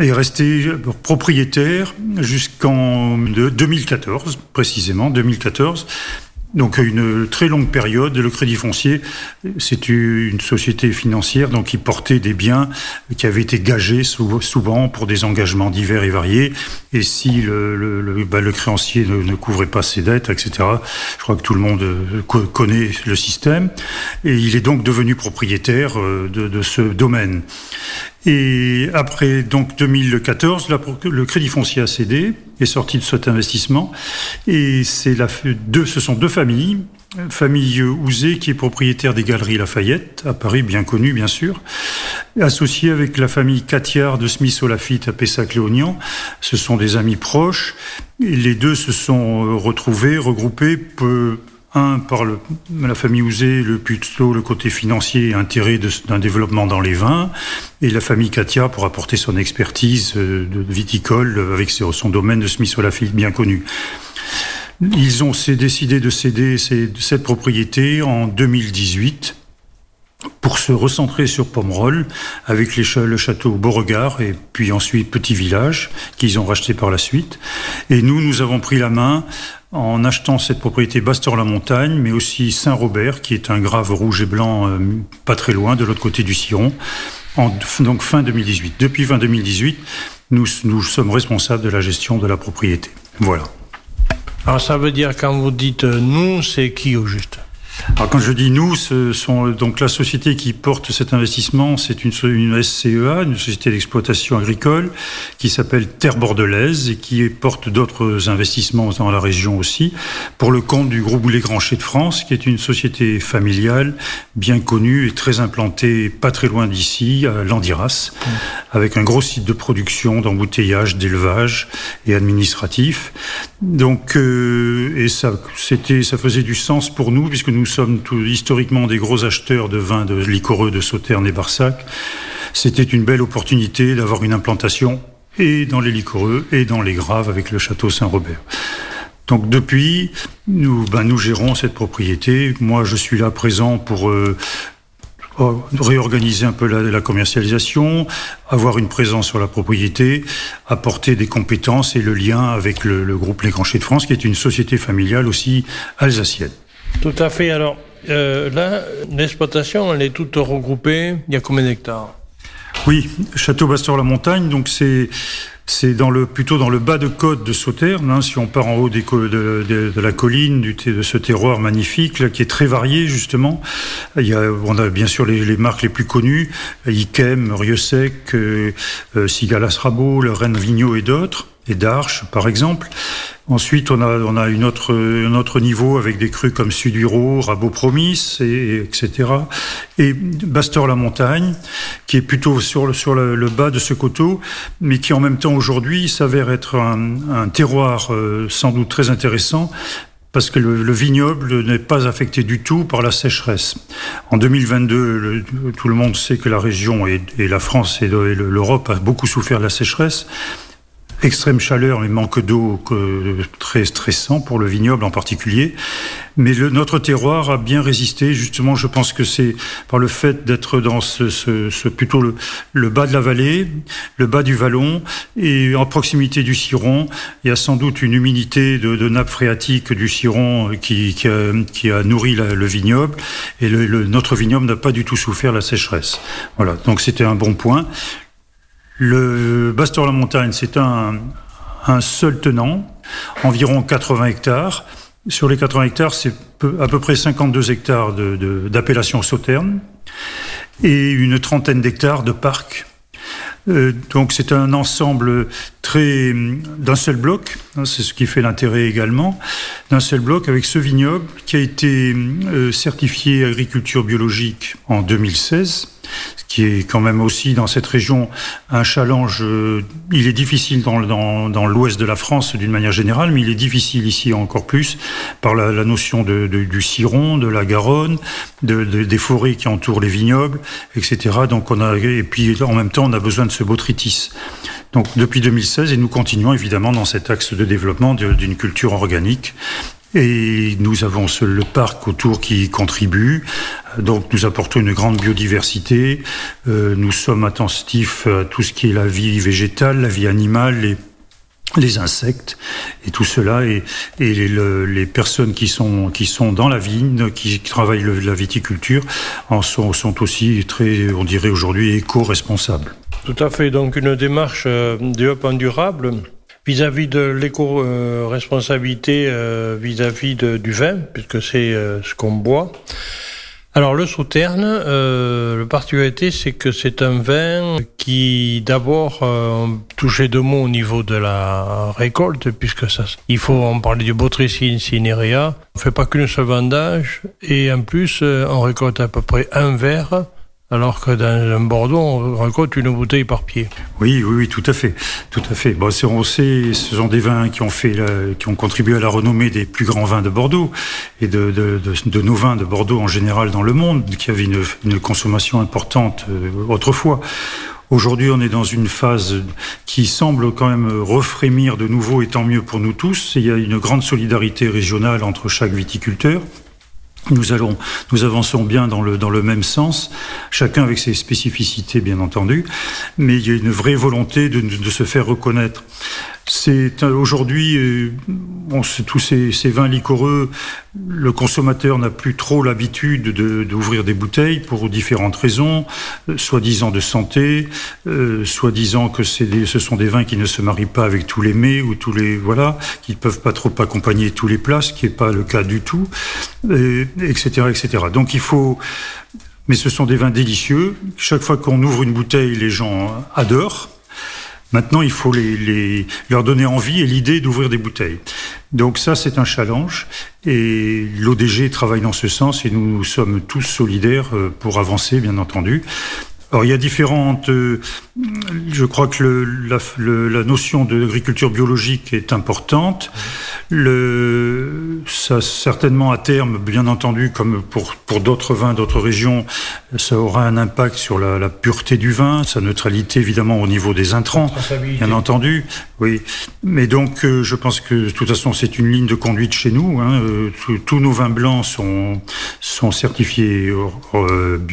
est resté propriétaire jusqu'en 2014, précisément 2014. Donc une très longue période. Le Crédit Foncier, c'est une société financière donc qui portait des biens qui avaient été gagés souvent pour des engagements divers et variés. Et si le, le, bah, le créancier ne, ne, couvrait pas ses dettes, etc., je crois que tout le monde euh, connaît le système. Et il est donc devenu propriétaire euh, de, de ce domaine. Et après donc 2014, le Crédit Foncier a cédé, est sorti de cet investissement, et c'est la, deux, ce sont deux familles. Famille Ouzé, qui est propriétaire des Galeries Lafayette, à Paris, bien connue, bien sûr, associée avec la famille Catiard de Smith-Olafite à Pessac-Léognan. Ce sont des amis proches. Et les deux se sont retrouvés, regroupés peu, un, par la famille Ouzé, le plutôt le côté financier et intérêt d'un développement dans les vins, et la famille Katia pour apporter son expertise euh, viticole avec son domaine de Smith Olafite bien connu. Ils ont décidé de céder cette propriété en 2018 pour se recentrer sur Pomerol avec le château Beauregard et puis ensuite Petit Village qu'ils ont racheté par la suite. Et nous, nous avons pris la main en achetant cette propriété Bastor-la-Montagne, mais aussi Saint-Robert, qui est un grave rouge et blanc euh, pas très loin, de l'autre côté du Ciron, en, donc fin 2018. Depuis fin 2018, nous, nous sommes responsables de la gestion de la propriété. Voilà. Alors ça veut dire quand vous dites euh, nous, c'est qui au juste? Alors quand je dis nous, ce sont donc la société qui porte cet investissement, c'est une, SCEA, une société d'exploitation agricole, qui s'appelle Terre Bordelaise et qui porte d'autres investissements dans la région aussi, pour le compte du groupe Les Granchers de France, qui est une société familiale bien connue et très implantée, pas très loin d'ici, à Landiras, avec un gros site de production, d'embouteillage, d'élevage et administratif. Donc, euh, et ça, c'était, ça faisait du sens pour nous puisque nous sommes tout, historiquement des gros acheteurs de vins de liquoreux de Sauternes et Barsac. C'était une belle opportunité d'avoir une implantation et dans les liquoreux et dans les graves avec le château Saint-Robert. Donc depuis, nous, ben, nous gérons cette propriété. Moi, je suis là présent pour euh, réorganiser un peu la, commercialisation, avoir une présence sur la propriété, apporter des compétences et le lien avec le, groupe Les Granchers de France, qui est une société familiale aussi alsacienne. Tout à fait. Alors euh, là, l'exploitation, elle est toute regroupée. Il y a combien d'hectares? Oui, Château Bastor-la-Montagne, donc c'est c'est dans le, plutôt dans le bas de côte de Sauternes, hein, si on part en haut de, la colline, du, de ce terroir magnifique, là, qui est très varié, justement. Il y a, on a bien sûr les, marques les plus connues, Ikem, Rieusec, euh, euh, Sigalas Rabot, le Rennes Vigneault et d'autres et d'Arche, par exemple. Ensuite, on a, on a une autre, un autre niveau avec des crues comme Suduro, Rabot Promis, et, etc. Et Bastor-la-Montagne, qui est plutôt sur, le, sur le, bas de ce coteau, mais qui en même temps aujourd'hui s'avère être un, un terroir euh, sans doute très intéressant parce que le, le vignoble n'est pas affecté du tout par la sécheresse. En 2022, tout le monde sait que la région et, et la France et l'Europe a beaucoup souffert de la sécheresse extrême chaleur et manque d'eau très stressant pour le vignoble en particulier. Mais le, notre terroir a bien résisté. Justement, je pense que c'est par le fait d'être dans ce, ce, ce plutôt le, le, bas de la vallée, le bas du vallon et en proximité du Ciron. Il y a sans doute une humidité de, de nappe phréatique du Ciron qui, qui, a, qui a nourri le vignoble et le, notre vignoble n'a pas du tout souffert la sécheresse. Voilà, donc c'était un bon point. Le Bastor-la-Montagne, c'est un, seul tenant, environ 80 hectares. Sur les 80 hectares, c'est à peu près 52 hectares d'appellation sauterne et une trentaine d'hectares de parcs. Euh, donc c'est un ensemble très d'un seul bloc, hein, c'est ce qui fait l'intérêt également, d'un seul bloc avec ce vignoble qui a été euh, certifié agriculture biologique en 2016 ce qui est quand même aussi dans cette région un challenge. Euh, il est difficile dans, l'ouest de la France d'une manière générale, mais il est difficile ici encore plus par la, notion du ciron, de la Garonne, de, des forêts qui entourent les vignobles, etc. Donc on a, et puis en même temps, on a besoin de ce botrytis. Donc depuis 2016, et nous continuons évidemment dans cet axe de développement d'une culture organique et nous avons le parc autour qui contribue. Donc nous apportons une grande biodiversité. Euh, nous sommes attentifs à tout ce qui est la vie végétale, la vie animale, les les insectes et tout cela et, les, personnes qui sont qui sont dans la vigne qui travaillent la viticulture en sont, sont aussi très on dirait aujourd'hui éco-responsables. Tout à fait donc une démarche euh, développement durable vis-à-vis -vis de l'éco-responsabilité euh, vis-à-vis du vin puisque c'est euh, ce qu'on boit. Alors le sauterne, euh, le particularité, c'est que c'est un vin qui d'abord euh, touchait deux mots au niveau de la récolte, puisque ça, il faut en parler du Botrycine cinerea. On fait pas qu'une seule vendage, et en plus, euh, on récolte à peu près un verre alors que dans Bordeaux, on récolte une bouteille par pied. Oui, oui, oui, tout à fait, tout à fait. Bon, on sait, ce sont des vins qui ont fait, la, qui ont contribué à la renommée des plus grands vins de Bordeaux et de, de, de, de nos vins de Bordeaux en général dans le monde, qui avaient une, une consommation importante euh, autrefois. Aujourd'hui, on est dans une phase qui semble quand même refrémir de nouveau, et tant mieux pour nous tous. Il y a une grande solidarité régionale entre chaque viticulteur. Nous allons, nous avançons bien dans le, dans le même sens, chacun avec ses spécificités, bien entendu, mais il y a une vraie volonté de, de se faire reconnaître. C'est aujourd'hui, euh, bon, tous ces, ces, vins liquoreux, le consommateur n'a plus trop l'habitude d'ouvrir de, des bouteilles pour différentes raisons, euh, soi-disant de santé, euh, soi-disant que ce sont des vins qui ne se marient pas avec tous les mets ou tous les voilà, qui ne peuvent pas trop accompagner tous les plats, ce qui n'est pas le cas du tout, et, etc., etc. Donc il faut mais ce sont des vins délicieux. Chaque fois qu'on ouvre une bouteille, les gens adorent. Maintenant, il faut les, leur donner envie et l'idée d'ouvrir des bouteilles. Donc ça, c'est un challenge. Et l'ODG travaille dans ce sens et nous sommes tous solidaires euh, pour avancer, bien entendu. Alors il y a différentes. Euh, je crois que le, la, le, la, notion de l'agriculture biologique est importante. Le, ça certainement à terme, bien entendu, comme pour pour d'autres vins, d'autres régions, ça aura un impact sur la, la, pureté du vin, sa neutralité évidemment au niveau des intrants, bien entendu. Oui, mais donc euh, je pense que de toute façon c'est une ligne de conduite chez nous. Hein, euh, tous nos vins blancs sont sont certifiés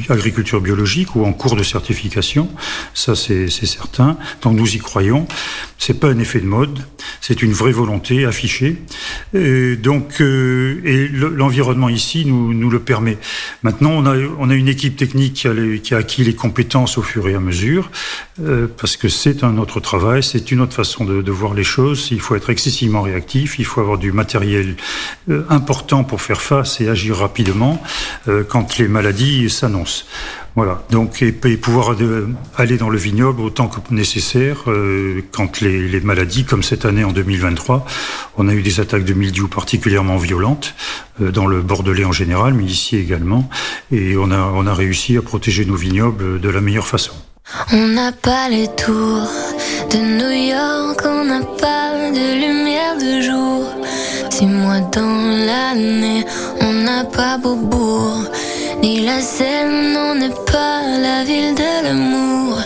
agriculture biologique ou en cours de certification. Ça c'est certain. Donc nous y croyons. C'est pas un effet de mode. C'est une vraie volonté affichée. Et donc euh, et l'environnement ici nous le permet. Maintenant on a on a une équipe technique qui a, qui a acquis les compétences au fur et à mesure euh, parce que c'est un autre travail, c'est une autre façon de, voir les choses. Il faut être excessivement réactif, il faut avoir du matériel euh, important pour faire face et agir rapidement quand les maladies s'annoncent. Voilà. Donc, et, pouvoir de, aller dans le vignoble autant que nécessaire euh, quand les, maladies, comme cette année en 2023, on a eu des attaques de mildiou particulièrement violentes euh, dans le Bordelais en général, mais ici également. Et on a, on a réussi à protéger nos vignobles de la meilleure façon. On n'a pas les tours de New York, on n'a pas de lumière de jour. Six mois dans l'année, on n'a pas Beaubourg. Ni la Seine, on n'est pas la ville de l'amour.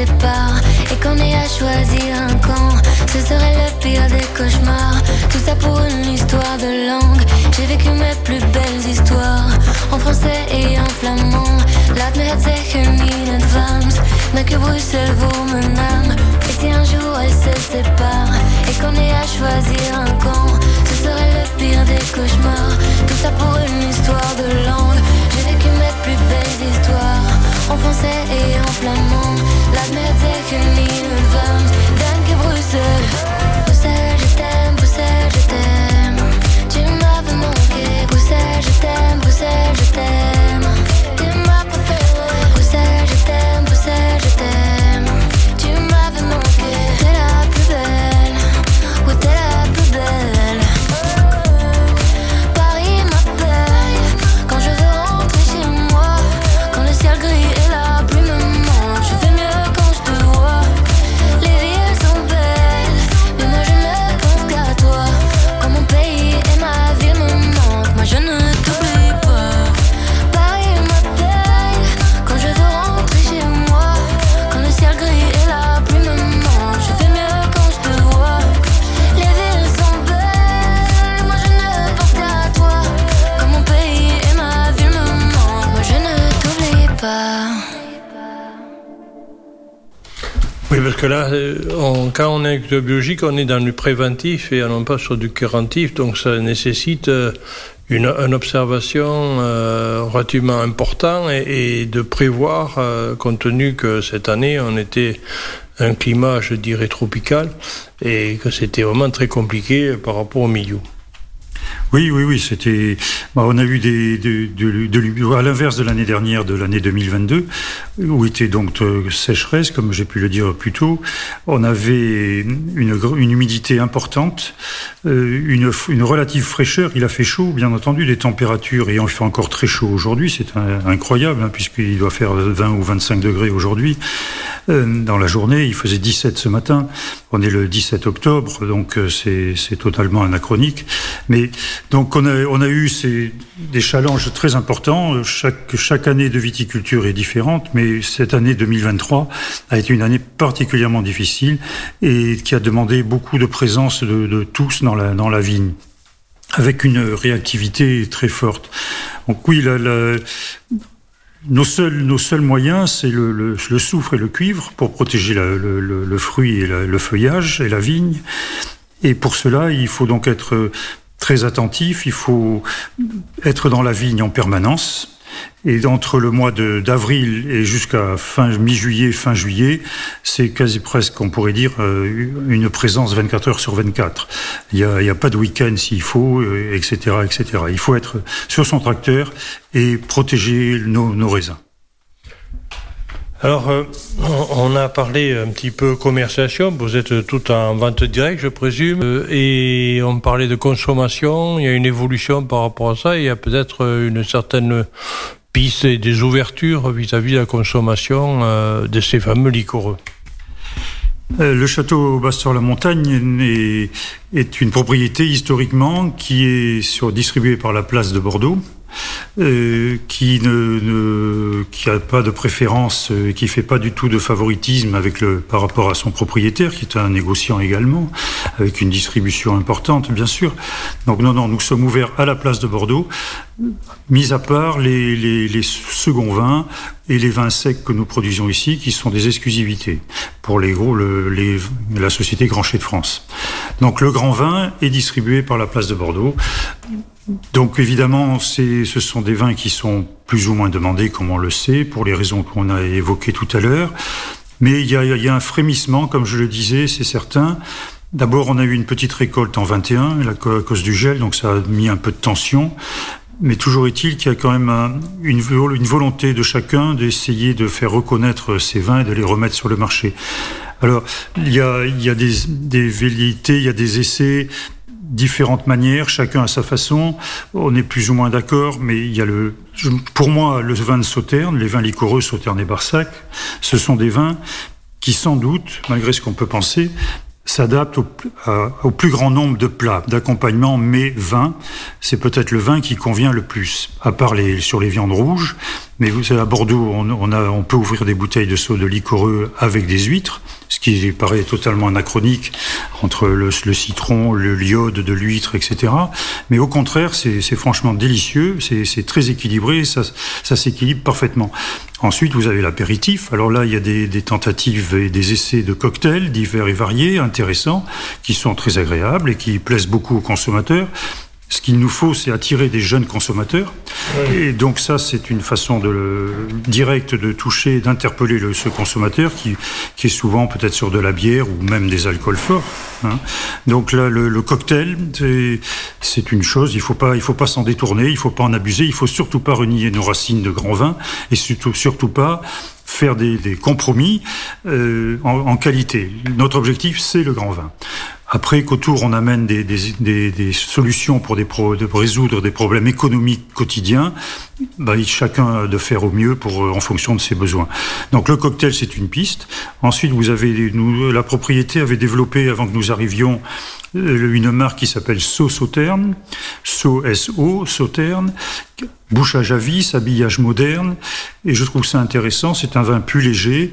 Et qu'on ait à choisir un camp, ce serait le pire des cauchemars. Tout ça pour une histoire de langue. J'ai vécu mes plus belles histoires en français et en flamand. Laat me het in advance, mais que Bruxelles vaut mon âme. Et si un jour elles se séparent et qu'on ait à choisir un camp, ce serait le pire des cauchemars. Tout ça pour une histoire de langue. J'ai vécu mes plus belles histoires en français et en flamand. Laat me in advance, denk que Bruxelles. Bruxelles, je t'aime, Bruxelles, je t'aime. Tu m'avais manqué, Bruxelles, je t'aime, Bruxelles, je t'aime. Que là, euh, on- quand on est avec le biologique, on est dans du préventif et non pas sur du curatif, donc ça nécessite euh, une, une observation euh, relativement importante et, et de prévoir, euh, compte tenu que cette année, on était un climat, je dirais, tropical et que c'était vraiment très compliqué par rapport au milieu. Oui, oui, oui, c'était. bah, on a eu des, de, de- de- à l'inverse de l'année dernière, de l'année 2022, où était donc euh, sécheresse, comme j'ai pu le dire plus tôt. On avait une, une humidité importante, euh, une, une relative fraîcheur. Il a fait chaud, bien entendu, des températures, et il fait encore très chaud aujourd'hui. C'est incroyable, hein, puisqu'il doit faire 20 ou 25 degrés aujourd'hui. Euh, dans la journée, il faisait 17 ce matin. On est le 17 octobre, donc euh, c'est totalement anachronique. Mais donc on a, on a eu ces, des challenges très importants. Chaque, chaque année de viticulture est différente, mais cette année 2023 a été une année particulièrement difficile et qui a demandé beaucoup de présence de, de tous dans la, dans la vigne avec une réactivité très forte. Donc oui, la, la, nos seuls, nos seuls moyens, c'est le, le, le soufre et le cuivre pour protéger le, le- fruit et le feuillage et la vigne. Et pour cela, il faut donc être très attentif, il faut être dans la vigne en permanence. Et entre le mois d'avril et jusqu'à fin mi-juillet, fin juillet, c'est quasi presque, on pourrait dire, euh, une présence 24 heures sur 24. Il n'y a, pas de week-end s'il faut, euh, etc., etc. Il faut être sur son tracteur et protéger nos raisins. Alors, euh, on a parlé un petit peu commercialisation, vous êtes tout en vente directe, je présume, euh, et on parlait de consommation, il y a une évolution par rapport à ça, il y a peut-être une certaine piste et des ouvertures vis-à-vis de la consommation euh, de ces fameux liquoreux. Euh, Le château Basse-sur-la-Montagne est, une propriété historiquement qui est distribuée par la place de Bordeaux, euh, qui ne, a pas de préférence, euh, qui fait pas du tout de favoritisme avec le par rapport à son propriétaire, qui est un négociant également, avec une distribution importante, bien sûr. Donc non, non, nous sommes ouverts à la place de Bordeaux, mis à part les, les, les seconds vins et les vins secs que nous produisons ici, qui sont des exclusivités pour les gros, le, les, la société Grand de France. Donc le grand vin est distribué par la place de Bordeaux. Donc évidemment, ce sont des vins qui sont plus ou moins demandés, comme on le sait, pour les raisons qu'on a évoquées tout à l'heure. Mais il y a, y a un frémissement, comme je le disais, c'est certain. D'abord, on a eu une petite récolte en 21 à cause du gel, donc ça a mis un peu de tension. Mais toujours est-il qu'il y a quand même une, volonté de chacun d'essayer de faire reconnaître ces vins et de les remettre sur le marché. Alors, il y a, des velléités, il y a des essais, différentes manières, chacun à sa façon. On est plus ou moins d'accord, mais il y a le, pour moi, le vin de Sauterne, les vins liquoreux Sauterne et Barsac, ce sont des vins qui, sans doute, malgré ce qu'on peut penser, s'adapte au, plus grand nombre de plats, d'accompagnement, mais vin, c'est peut-être le vin qui convient le plus, à part les, sur les viandes rouges. Mais vous savez, à Bordeaux, on, a, on peut ouvrir des bouteilles de saut de liquoreux avec des huîtres, ce qui paraît totalement anachronique entre le, le citron, le l'iode de l'huître, etc. Mais au contraire, c'est franchement délicieux, c'est très équilibré, ça, ça s'équilibre parfaitement. Ensuite, vous avez l'apéritif. Alors là, il y a des, tentatives et des essais de cocktails divers et variés, intéressants, qui sont très agréables et qui plaisent beaucoup aux consommateurs. Ce qu'il nous faut, c'est attirer des jeunes consommateurs. Oui. Et donc ça, c'est une façon de le, directe de toucher, d'interpeller ce consommateur qui, qui est souvent peut-être sur de la bière ou même des alcools forts. Hein. Donc là, le, le cocktail, c'est une chose. Il faut pas, il faut pas s'en détourner. Il faut pas en abuser. Il faut surtout pas renier nos racines de grand vin et surtout, surtout pas faire des, des compromis euh, en, en qualité. Notre objectif, c'est le grand vin. Après qu'autour on amène des, des, des, des solutions pour, pro, de résoudre des problèmes économiques quotidiens, bah, chacun de faire au mieux pour en fonction de ses besoins. Donc le cocktail c'est une piste. Ensuite vous avez nous, la propriété avait développé avant que nous arrivions une marque qui s'appelle Sauterne, So SO Sauterne, bouchage à vis, habillage moderne, et je trouve ça intéressant. C'est un vin plus léger,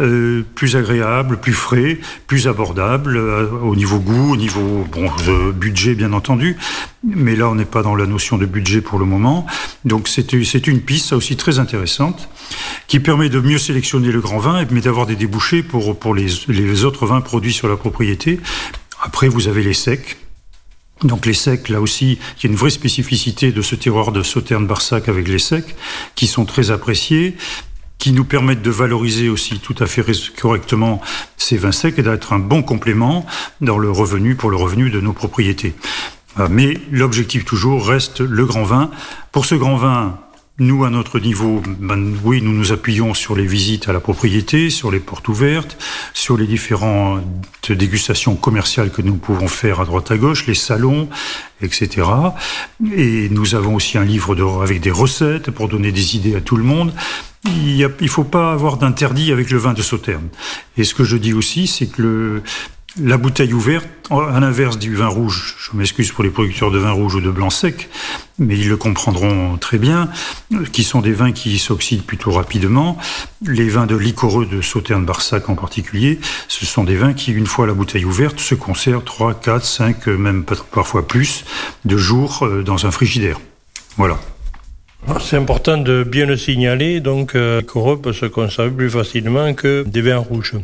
euh, plus agréable, plus frais, plus abordable euh, au niveau goût, au niveau euh, budget bien entendu. Mais là, on n'est pas dans la notion de budget pour le moment. Donc c'est une piste, ça aussi très intéressante, qui permet de mieux sélectionner le grand vin, mais d'avoir des débouchés pour pour les, les autres vins produits sur la propriété. Après, vous avez les secs donc les secs, là aussi, il y a une vraie spécificité de ce terroir de Sauterne-Barsac avec les secs, qui sont très appréciés, qui nous permettent de valoriser aussi tout à fait correctement ces vins secs et d'être un bon complément dans le revenu pour le revenu de nos propriétés. Mais l'objectif toujours reste le grand vin. Pour ce grand vin, nous, à notre niveau, ben, oui, nous nous appuyons sur les visites à la propriété, sur les portes ouvertes, sur les différentes dégustations commerciales que nous pouvons faire à droite à gauche, les salons, etc. Et nous avons aussi un livre de, avec des recettes pour donner des idées à tout le monde. Il ne faut pas avoir d'interdit avec le vin de Sauterne. Et ce que je dis aussi, c'est que le, la bouteille ouverte, à l'inverse du vin rouge, je m'excuse pour les producteurs de vin rouge ou de blanc sec, mais ils le comprendront très bien, qui sont des vins qui s'oxydent plutôt rapidement. Les vins de liquoreux de Sauterne-Barsac en particulier, ce sont des vins qui, une fois la bouteille ouverte, se conservent 3, 4, 5, même parfois plus, de jours euh, dans un frigidaire. Voilà. C'est important de bien le signaler, donc euh, Corot peut se conserver plus facilement que des vins rouges.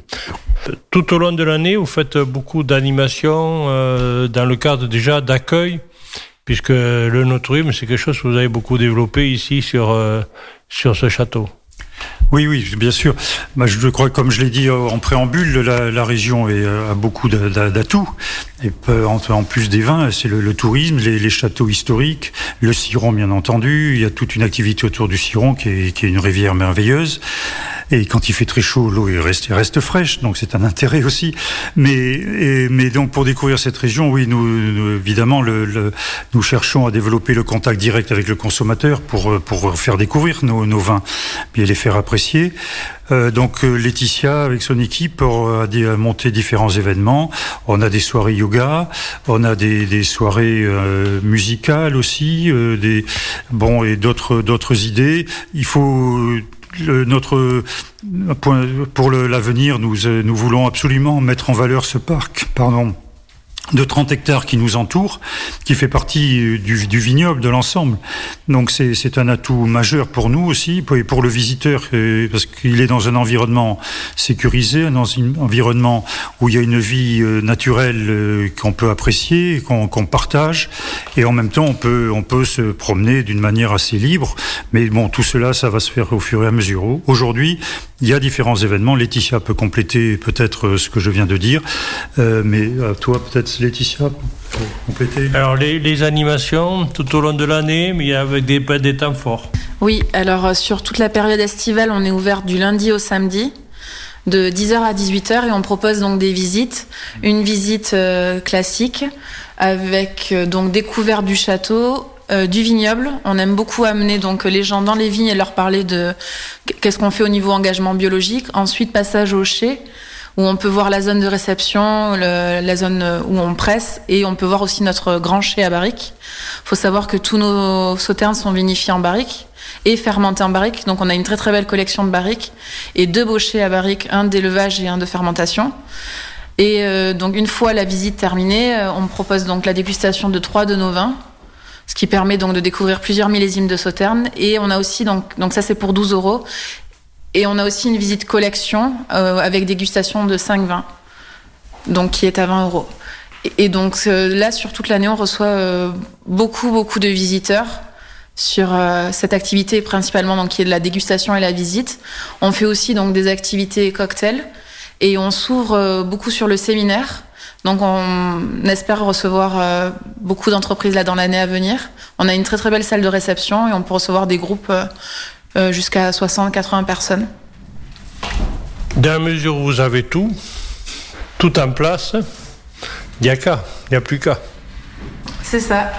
Tout au long de l'année, vous faites beaucoup d'animations euh, dans le cadre déjà d'accueil, puisque le notourisme, c'est quelque chose que vous avez beaucoup développé ici sur, euh, sur ce château. Oui, oui, bien sûr. Bah, je crois, comme je l'ai dit en préambule, la, région est, a beaucoup d'atouts. Et en, plus des vins, c'est le, tourisme, les, châteaux historiques, le Ciron, bien entendu. Il y a toute une activité autour du Ciron qui est, une rivière merveilleuse. Et quand il fait très chaud, l'eau reste, fraîche, donc c'est un intérêt aussi. Mais, et, donc pour découvrir cette région, oui, nous, évidemment, nous cherchons à développer le contact direct avec le consommateur pour, pour faire découvrir nos, nos vins, les faire apprécier. Euh, donc Laetitia, avec son équipe, a, a monté différents événements. On a des soirées yoga, on a des, soirées euh, musicales aussi, euh, des bon et d'autres d'autres idées. Il faut pour l'avenir, nous, nous voulons absolument mettre en valeur ce parc. Pardon de 30 hectares qui nous entourent, qui fait partie du, du vignoble, de l'ensemble. Donc c'est un atout majeur pour nous aussi, et pour le visiteur, euh, parce qu'il est dans un environnement sécurisé, dans un environnement où il y a une vie euh, naturelle euh, qu'on peut apprécier, qu'on qu partage, et en même temps on peut, on peut se promener d'une manière assez libre. Mais bon, tout cela, ça va se faire au fur et à mesure. Aujourd'hui, Il y a différents événements. Laetitia peut compléter peut-être ce que je viens de dire, mais toi peut-être Laetitia pour compléter. Alors les, animations tout au long de l'année, mais avec des, des temps forts. Oui, alors sur toute la période estivale, on est ouvert du lundi au samedi de 10h à 18h et on propose donc des visites. Une visite euh, classique avec euh, donc découverte du château, euh, du vignoble. On aime beaucoup amener donc les gens dans les vignes et leur parler de qu'est-ce qu'on fait au niveau engagement biologique. Ensuite, passage au chai où on peut voir la zone de réception, la zone où on presse, et on peut voir aussi notre grand chai à barrique. Faut savoir que tous nos sauternes sont vinifiés en barrique et fermenté en barrique. Donc on a une très très belle collection de barriques et deux bochets à barrique, un d'élevage et un de fermentation. Et euh, donc une fois la visite terminée, euh, on propose donc la dégustation de trois de nos vins, ce qui permet donc de découvrir plusieurs millésimes de Sauternes. Et on a aussi donc donc ça c'est pour 12 euros. Et on a aussi une visite collection euh, avec dégustation de 5 vins, donc qui est à 20 euros. Et, donc là sur toute l'année on reçoit beaucoup beaucoup de visiteurs sur euh, cette activité principalement donc qui est de la dégustation et la visite. On fait aussi donc des activités cocktails et on s'ouvre euh, beaucoup sur le séminaire. Donc on espère recevoir euh, beaucoup d'entreprises là dans l'année à venir. On a une très très belle salle de réception et on peut recevoir des groupes jusqu'à 60-80 personnes. Dans la mesure où vous avez tout, tout en place, il n'y a qu'à, il n'y a plus qu'à. C'est ça.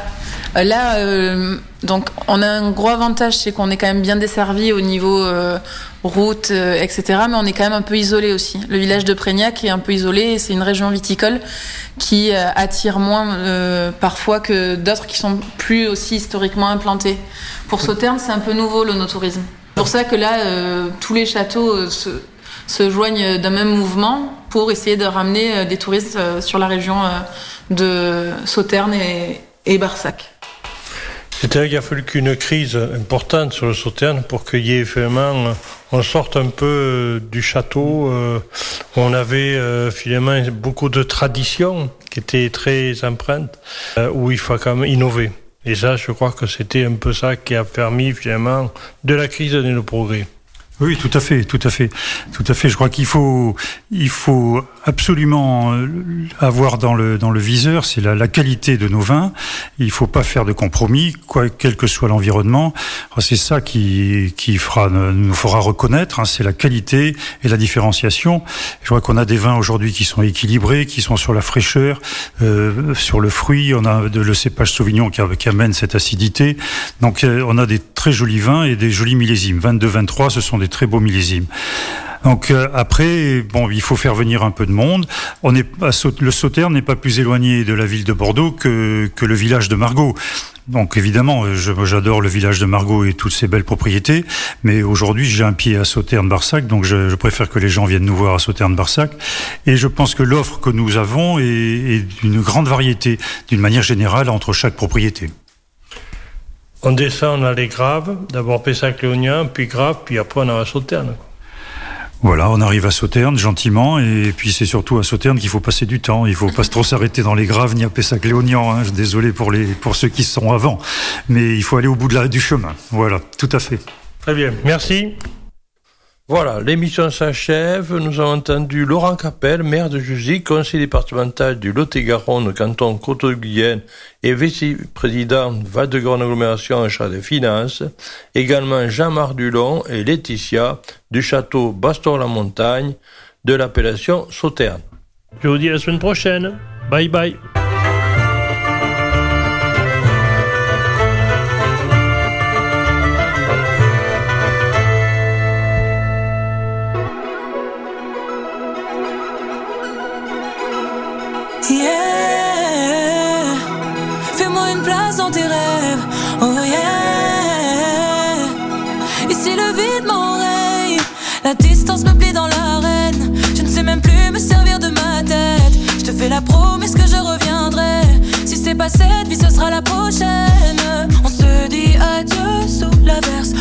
Euh, là, euh, donc, on a un gros avantage, c'est qu'on est quand même bien desservi au niveau euh, route, etc. Mais on est quand même un peu isolé aussi. Le village de Prégnac est un peu isolé. C'est une région viticole qui attire moins parfois que d'autres qui sont plus aussi historiquement implantés. Pour Sauternes, c'est un peu nouveau le no-tourisme. C'est pour ça que là, tous les châteaux se, se joignent d'un même mouvement pour essayer de ramener des touristes sur la région de Sauternes et, et Barsac. C'est-à-dire qu'il a fallu qu'une crise importante sur le Sauternes pour qu'il y ait euh, on sorte un peu euh, du château euh, où on avait finalement beaucoup de traditions qui étaient très empreintes, où il faut quand même innover. Et ça, je crois que c'était un peu ça qui a permis finalement de la crise de nos progrès. Oui, tout à fait, tout à fait, tout à fait. Je crois qu'il faut, il faut absolument euh, avoir dans le dans le viseur, c'est la, la, qualité de nos vins. Il faut pas faire de compromis, quoi, quel que soit l'environnement. C'est ça qui qui fera nous fera reconnaître. Hein, c'est la qualité et la différenciation. Je crois qu'on a des vins aujourd'hui qui sont équilibrés, qui sont sur la fraîcheur, euh, sur le fruit. On a de, le cépage Sauvignon qui, amène cette acidité. Donc euh, on a des très jolis vins et des jolis millésimes. 22, 23, ce sont des très beaux millésimes. Donc euh, après, bon, il faut faire venir un peu de monde. On est, le Sauternes n'est pas plus éloigné de la ville de Bordeaux que, le village de Margaux. Donc évidemment, j'adore le village de Margaux et toutes ses belles propriétés, mais aujourd'hui j'ai un pied à Sauternes-Barsac, donc je, préfère que les gens viennent nous voir à Sauternes-Barsac. Et je pense que l'offre que nous avons est, d'une grande variété, d'une manière générale, entre chaque propriété. On descend, on a les graves, d'abord Pessac-Léonien, puis Grave, puis après on a la Sauterne. Voilà, on arrive à Sauterne gentiment, et puis c'est surtout à Sauterne qu'il faut passer du temps. Il faut pas trop s'arrêter dans les graves ni à Pessac-Léognan. Hein. Désolé pour, les, pour ceux qui sont avant, mais il faut aller au bout de la, du chemin. Voilà, tout à fait. Très bien, merci. Voilà, l'émission s'achève. Nous avons entendu Laurent Capel, maire de Jusy, conseiller départemental du Lot-et-Garonne, canton Côte-de-Guyenne et vice-président Val-de-Grande Agglomération en charge des finances. Également Jean-Marc Dulon et Laetitia du château Baston-la-Montagne de l'appellation Sauterne. Je vous dis à la semaine prochaine. Bye bye. La distance me plaît dans l'arène. Je ne sais même plus me servir de ma tête. Je te fais la promesse que je reviendrai. Si c'est pas cette vie, ce sera la prochaine. On se dit adieu sous l'averse.